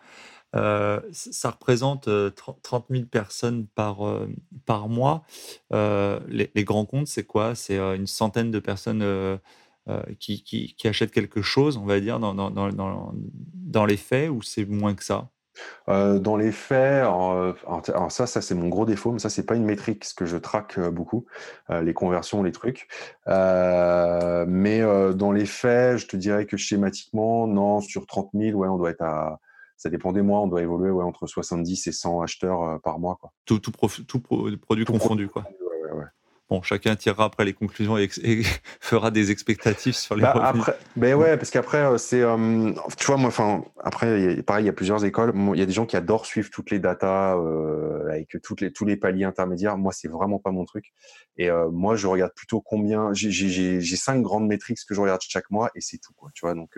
ça représente 30 000 personnes par, par mois. Les, grands comptes, c'est quoi? C'est une centaine de personnes qui, qui, qui, achètent quelque chose, on va dire, dans, dans, dans, dans les faits, ou c'est moins que ça? Euh, dans les faits, alors, ça, ça c'est mon gros défaut, mais ça c'est pas une métrique que je traque euh, beaucoup, euh, les conversions, les trucs. mais dans les faits, je te dirais que schématiquement, non, sur 30 000, ouais, on doit être à, ça dépend des mois, on doit évoluer ouais, entre 70 et 100 acheteurs par mois. Quoi. Tout, tout, tout produit confondu, quoi. Bon, chacun tirera après les conclusions et, fera des expectatives sur les bah, Après, ben ouais, parce qu'après, euh, c'est, euh, tu vois, moi, enfin, après, pareil, il y a plusieurs écoles. Il y a des gens qui adorent suivre toutes les datas euh, avec toutes les, tous les paliers intermédiaires. Moi, c'est vraiment pas mon truc. Et moi, je regarde plutôt combien. J'ai cinq grandes métriques que je regarde chaque mois et c'est tout, quoi. Tu vois, donc.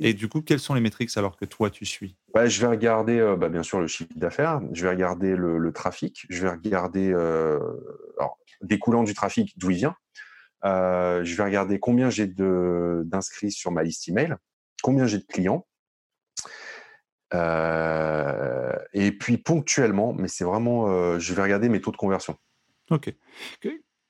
Et du coup, quelles sont les métriques alors que toi tu suis? Bah, je vais regarder, bah, bien sûr, le chiffre d'affaires. Je vais regarder le, le, trafic. Je vais regarder. alors, découlant du trafic, d'où il vient. Euh, je vais regarder combien j'ai d'inscrits sur ma liste email, combien j'ai de clients. Euh, et puis ponctuellement, mais c'est vraiment, euh, je vais regarder mes taux de conversion. Ok.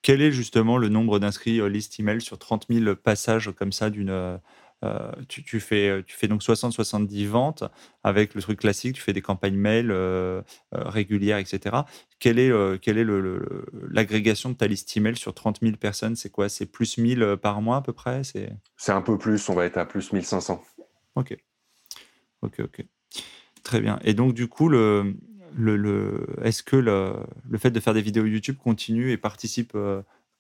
Quel est justement le nombre d'inscrits liste email sur 30 000 passages comme ça d'une euh, tu, fais, euh, tu fais donc 60-70 ventes avec le truc classique, tu fais des campagnes mail euh, régulières, etc. Quelle est, quelle est l'agrégation de ta liste email sur 30 000 personnes? C'est quoi? C'est plus 1000 par mois à peu près? C'est un peu plus, on va être à plus 1500. Ok. Ok, ok. Très bien. Et donc, du coup, le, le, est-ce que le, le, fait de faire des vidéos YouTube continue et participe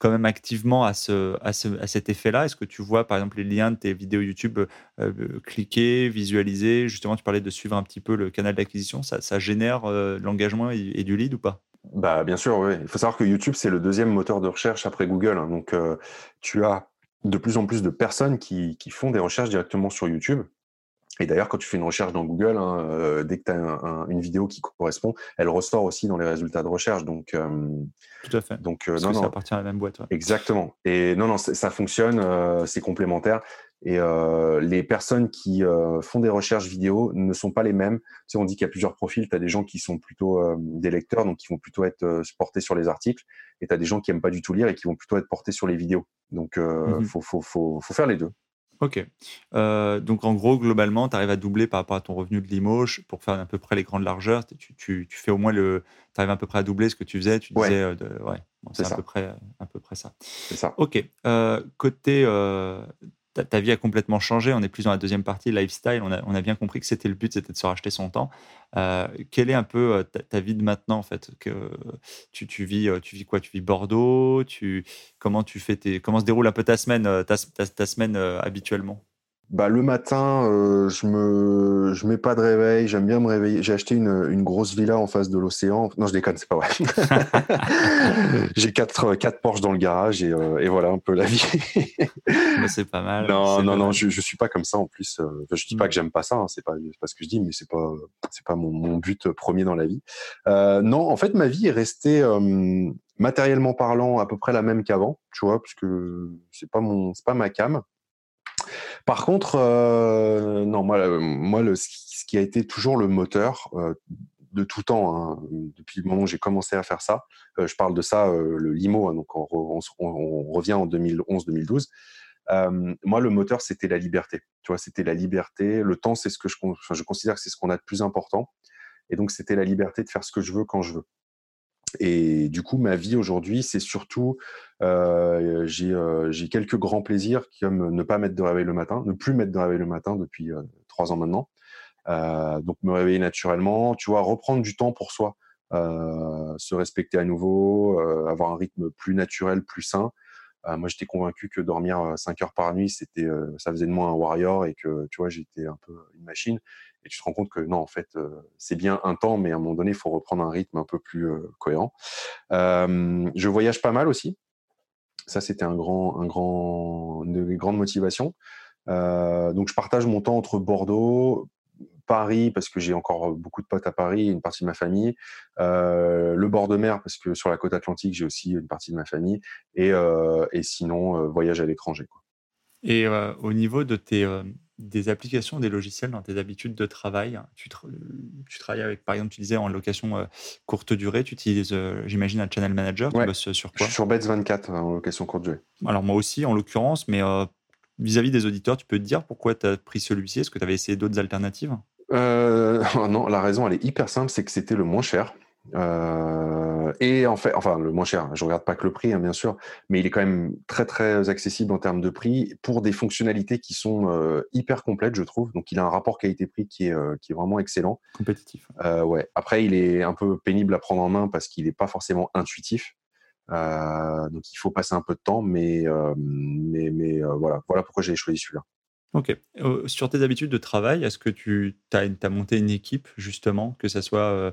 quand même activement à, ce, à, ce, à cet effet-là Est-ce que tu vois, par exemple, les liens de tes vidéos YouTube euh, euh, cliquer, visualiser? Justement, tu parlais de suivre un petit peu le canal d'acquisition. Ça, génère euh, l'engagement et, du lead ou pas? Bah, Bien sûr. Il faut savoir que YouTube, c'est le deuxième moteur de recherche après Google. Hein. Donc, tu as de plus en plus de personnes qui, qui font des recherches directement sur YouTube. Et d'ailleurs, quand tu fais une recherche dans Google, hein, euh, dès que tu as une vidéo qui correspond, elle ressort aussi dans les résultats de recherche. Donc, euh, Tout à fait. Donc, euh, non, non, ça appartient à la même boîte. Exactement. Et non, non, ça fonctionne, c'est complémentaire. Et les personnes qui font des recherches vidéo ne sont pas les mêmes. Tu sais, on dit qu'il y a plusieurs profils. Tu as des gens qui sont plutôt des lecteurs, donc qui vont plutôt être portés sur les articles. Et tu as des gens qui aiment pas du tout lire et qui vont plutôt être portés sur les vidéos. Donc, il mmh faut, faut, faut, faut faire les deux. Ok. Euh, donc en gros, globalement, tu arrives à doubler par rapport à ton revenu de Limoges pour faire à peu près les grandes largeurs. Tu, tu, tu fais au moins le. Tu arrives à peu près à doubler ce que tu faisais. Tu disais. Euh, ouais, c'est à peu, près, à peu près ça. C'est ça. Ok. Euh, côté ta, vie a complètement changé. On est plus dans la deuxième partie, lifestyle. On a, bien compris que c'était le but, c'était de se racheter son temps. Euh, quelle est un peu euh, ta, vie de maintenant, en fait que tu, vis, euh, tu vis quoi? Tu vis Bordeaux? Tu, comment, tu fais tes, comment se déroule un peu ta semaine, ta semaine habituellement? Bah, le matin, euh, je me, je mets pas de réveil. J'aime bien me réveiller. J'ai acheté une, une, grosse villa en face de l'océan. Non, je déconne, c'est pas vrai. J'ai quatre, quatre Porsche dans le garage et, euh, et voilà un peu la vie. c'est pas mal. Non, non, non, je, je suis pas comme ça en plus. Euh, je dis pas mm. que j'aime pas ça. Hein, c'est pas, pas ce que je dis, mais c'est pas, c'est pas mon, mon, but premier dans la vie. Euh, non, en fait, ma vie est restée matériellement parlant à peu près la même qu'avant. Tu vois, parce que c'est pas mon, c'est pas ma cam. Par contre, euh, non, moi, euh, ce qui a été toujours le moteur euh, de tout temps, hein, depuis le moment où j'ai commencé à faire ça, je parle de ça, le limo, hein, donc on, revient en 2011-2012. moi, le moteur, c'était la liberté. Tu vois, c'était la liberté. Le temps, c'est ce que je, je considère que c'est ce qu'on a de plus important. Et donc, c'était la liberté de faire ce que je veux quand je veux. Et du coup, ma vie aujourd'hui, c'est surtout, euh, j'ai quelques grands plaisirs comme ne pas mettre de réveil le matin, ne plus mettre de réveil le matin depuis trois ans maintenant. donc, me réveiller naturellement, tu vois, reprendre du temps pour soi, se respecter à nouveau, avoir un rythme plus naturel, plus sain. moi, j'étais convaincu que dormir 5 heures par nuit, c'était, ça faisait de moi un warrior et que, tu vois, j'étais un peu une machine. Et tu te rends compte que non, en fait, c'est bien un temps, mais à un moment donné, il faut reprendre un rythme un peu plus cohérent. je voyage pas mal aussi. Ça, c'était un grand, un grand, une grande motivation. donc, je partage mon temps entre Bordeaux, Paris parce que j'ai encore beaucoup de potes à Paris, une partie de ma famille, le bord de mer parce que sur la côte atlantique j'ai aussi une partie de ma famille et, et sinon voyage à l'étranger. Et au niveau de tes des applications, des logiciels dans tes habitudes de travail, tu, tu travailles avec, par exemple, tu disais en location courte durée, tu utilises, j'imagine, un channel manager, tu bosses sur quoi? Sur Bets24 en location courte durée. Alors moi aussi, en l'occurrence, mais vis-à-vis des auditeurs, tu peux te dire pourquoi tu as pris celui-ci? Est-ce que tu avais essayé d'autres alternatives? Euh, non, la raison, elle est hyper simple, c'est que c'était le moins cher. Euh, et en fait, enfin, le moins cher, je regarde pas que le prix, hein, bien sûr, mais il est quand même très, très accessible en termes de prix pour des fonctionnalités qui sont euh, hyper complètes, je trouve. Donc, il a un rapport qualité-prix qui est, qui est vraiment excellent. Compétitif. ouais. Après, il est un peu pénible à prendre en main parce qu'il n'est pas forcément intuitif. donc, il faut passer un peu de temps, mais, mais, mais voilà. voilà pourquoi j'ai choisi celui-là. Ok. sur tes habitudes de travail, est-ce que tu as, monté une équipe, justement, que ce soit.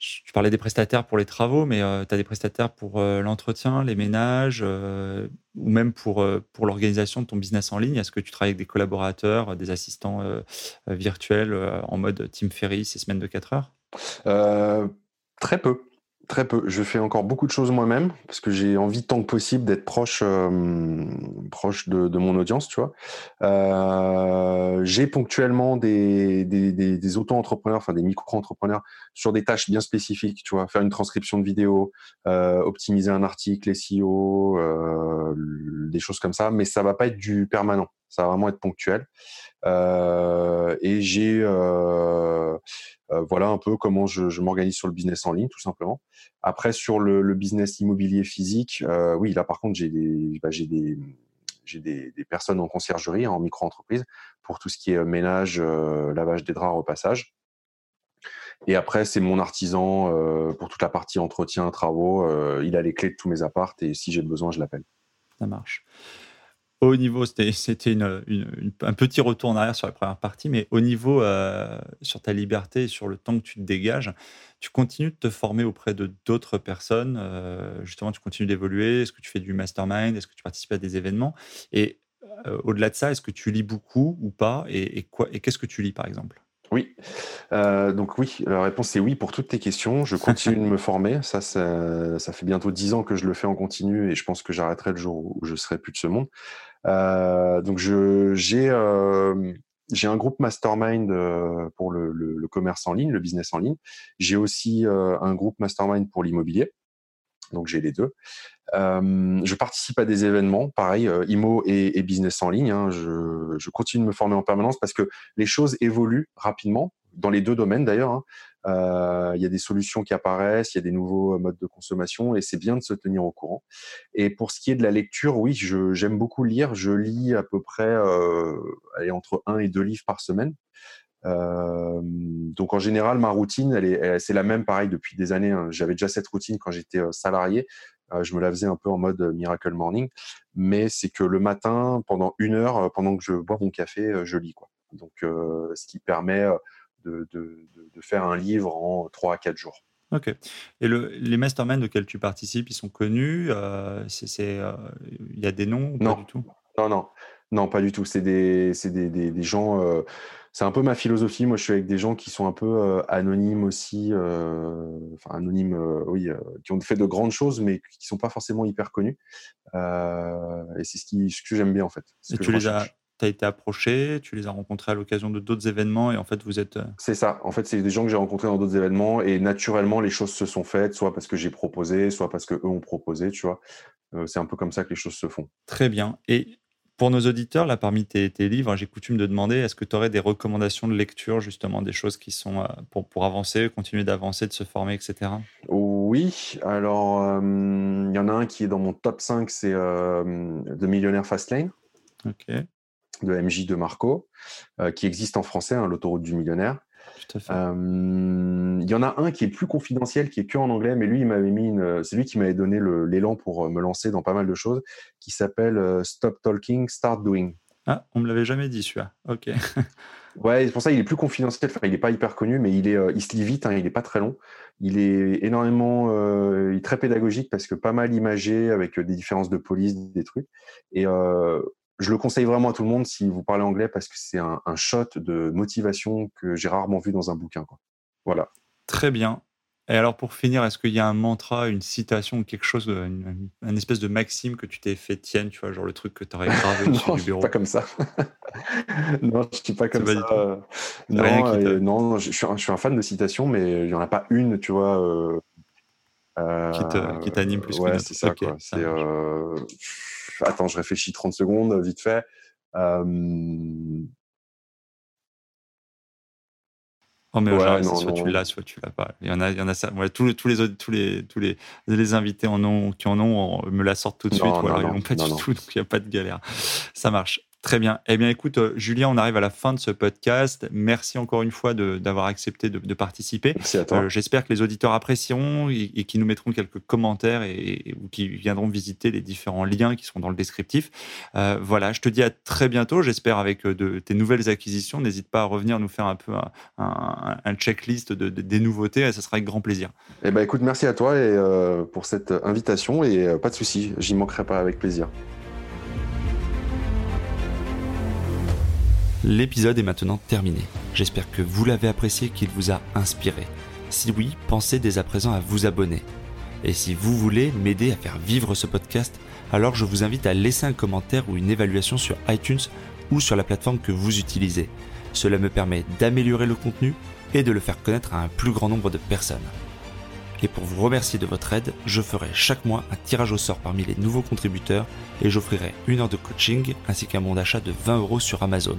Tu parlais des prestataires pour les travaux, mais tu as des prestataires pour l'entretien, les ménages, ou même pour, pour l'organisation de ton business en ligne? Est-ce que tu travailles avec des collaborateurs, des assistants virtuels en mode Team Ferris et semaine de 4 heures? Très peu. Très peu. Je fais encore beaucoup de choses moi-même parce que j'ai envie tant que possible d'être proche, euh, proche de, mon audience, tu vois. Euh, j'ai ponctuellement des, des, auto-entrepreneurs, enfin des micro-entrepreneurs sur des tâches bien spécifiques, tu vois, faire une transcription de vidéo, euh, optimiser un article, SEO, des choses comme ça, mais ça va pas être du permanent. Ça va vraiment être ponctuel. et j'ai euh, voilà un peu comment je, m'organise sur le business en ligne, tout simplement. Après, sur le, business immobilier physique, euh, oui, là par contre, j'ai des, bah, j'ai des, des, personnes en conciergerie, en micro-entreprise, pour tout ce qui est ménage, euh, lavage des draps, repassage. Et après, c'est mon artisan pour toute la partie entretien, travaux. il a les clés de tous mes appartes et si j'ai besoin, je l'appelle. Ça marche au niveau, c'était un petit retour en arrière sur la première partie, mais au niveau euh, sur ta liberté et sur le temps que tu te dégages, tu continues de te former auprès de d'autres personnes. Euh, justement, tu continues d'évoluer. Est-ce que tu fais du mastermind Est-ce que tu participes à des événements Et euh, au-delà de ça, est-ce que tu lis beaucoup ou pas Et, qu'est-ce que tu lis, par exemple? Oui. donc oui, la réponse est oui pour toutes tes questions. Je continue de me former. Ça, ça, ça, fait bientôt dix ans que je le fais en continu et je pense que j'arrêterai le jour où je serai plus de ce monde. Euh, donc j'ai euh, j'ai un groupe mastermind euh, pour le, le, commerce en ligne, le business en ligne. J'ai aussi un groupe mastermind pour l'immobilier. Donc j'ai les deux. Euh, je participe à des événements, pareil, euh, IMO et, business en ligne. Hein. Je, continue de me former en permanence parce que les choses évoluent rapidement dans les deux domaines d'ailleurs. Hein. Euh, il y a des solutions qui apparaissent, il y a des nouveaux modes de consommation et c'est bien de se tenir au courant. Et pour ce qui est de la lecture, oui, j'aime beaucoup lire. Je lis à peu près allez, entre un et deux livres par semaine. Euh, donc en général, ma routine, elle est, c'est la même, pareil depuis des années. Hein. J'avais déjà cette routine quand j'étais euh, salarié. Euh, je me la faisais un peu en mode miracle morning, mais c'est que le matin, pendant une heure, pendant que je bois mon café, je lis quoi. Donc ce qui permet de, de, de, faire un livre en 3 à 4 jours. Ok. Et le, les masterminds auxquels tu participes, ils sont connus C'est, il y a des noms ou non. pas du tout? Non, non, non, pas du tout. C'est des, des, des, des, gens c'est un peu ma philosophie. Moi, je suis avec des gens qui sont un peu euh, anonymes aussi, euh, enfin anonymes, euh, oui, qui ont fait de grandes choses, mais qui sont pas forcément hyper connus. et c'est ce, qui, ce que j'aime bien en fait. Et tu les as, as été approché, tu les as rencontrés à l'occasion de d'autres événements, et en fait, vous êtes. C'est ça. En fait, c'est des gens que j'ai rencontrés dans d'autres événements, et naturellement, les choses se sont faites, soit parce que j'ai proposé, soit parce que eux ont proposé, tu vois. c'est un peu comme ça que les choses se font. Très bien. Et pour nos auditeurs, là, parmi tes, livres, j'ai coutume de demander est-ce que tu aurais des recommandations de lecture, justement, des choses qui sont pour, pour avancer, continuer d'avancer, de se former, etc. Oui, alors il y en a un qui est dans mon top 5, c'est The Millionaire Fastlane. Ok de MJ de Marco, qui existe en français, hein, l'autoroute du millionnaire. Il y en a un qui est plus confidentiel, qui est que en anglais, mais lui, il m'avait mis c'est lui qui m'avait donné l'élan pour me lancer dans pas mal de choses, qui s'appelle Stop Talking, Start Doing. Ah, on me l'avait jamais dit celui-là. Ok. ouais, c'est pour ça il est plus confidentiel. Enfin, il n'est pas hyper connu, mais il est, il se lit vite. Hein, il n'est pas très long. Il est énormément, il est très pédagogique parce que pas mal imagé avec des différences de police, des trucs. Et je le conseille vraiment à tout le monde si vous parlez anglais parce que c'est un, shot de motivation que j'ai rarement vu dans un bouquin. Quoi. Voilà. Très bien. Et alors pour finir, est-ce qu'il y a un mantra, une citation ou quelque chose, une, espèce de maxime que tu t'es fait tienne, tu vois, genre le truc que tu aurais gravé sur du bureau Non, je suis pas comme ça. non, je suis pas comme ça. Non, euh, non je, suis un, je, suis un, fan de citations, mais il n'y en a pas une, tu vois. Euh, qui t'anime plus ouais, c'est ça. quoi. C'est, attends, je réfléchis 30 secondes, vite fait. Oh mais soit tu l'as, soit tu l'as pas. Il y en a, il y en a ça. tous, les, tous les tous les tous les, les invités en ont, qui en ont, me la sortent tout de suite. Voilà, ils n'ont pas du tout, donc il n'y a pas de galère. Ça marche. Très bien. Eh bien, écoute, euh, Julien, on arrive à la fin de ce podcast. Merci encore une fois d'avoir accepté de, participer. Merci à toi. Euh, j'espère que les auditeurs apprécieront et, et qui nous mettront quelques commentaires et, ou qui viendront visiter les différents liens qui sont dans le descriptif. Euh, voilà, je te dis à très bientôt. J'espère avec de, tes nouvelles acquisitions. N'hésite pas à revenir nous faire un peu un, checklist de, des nouveautés. Ça sera avec grand plaisir. Eh ben, écoute, merci à toi et, pour cette invitation et pas de souci, j'y manquerai pas avec plaisir. L'épisode est maintenant terminé. J'espère que vous l'avez apprécié, qu'il vous a inspiré. Si oui, pensez dès à présent à vous abonner. Et si vous voulez m'aider à faire vivre ce podcast, alors je vous invite à laisser un commentaire ou une évaluation sur iTunes ou sur la plateforme que vous utilisez. Cela me permet d'améliorer le contenu et de le faire connaître à un plus grand nombre de personnes. Et pour vous remercier de votre aide, je ferai chaque mois un tirage au sort parmi les nouveaux contributeurs et j'offrirai une heure de coaching ainsi qu'un bon d'achat de 20 euros sur Amazon.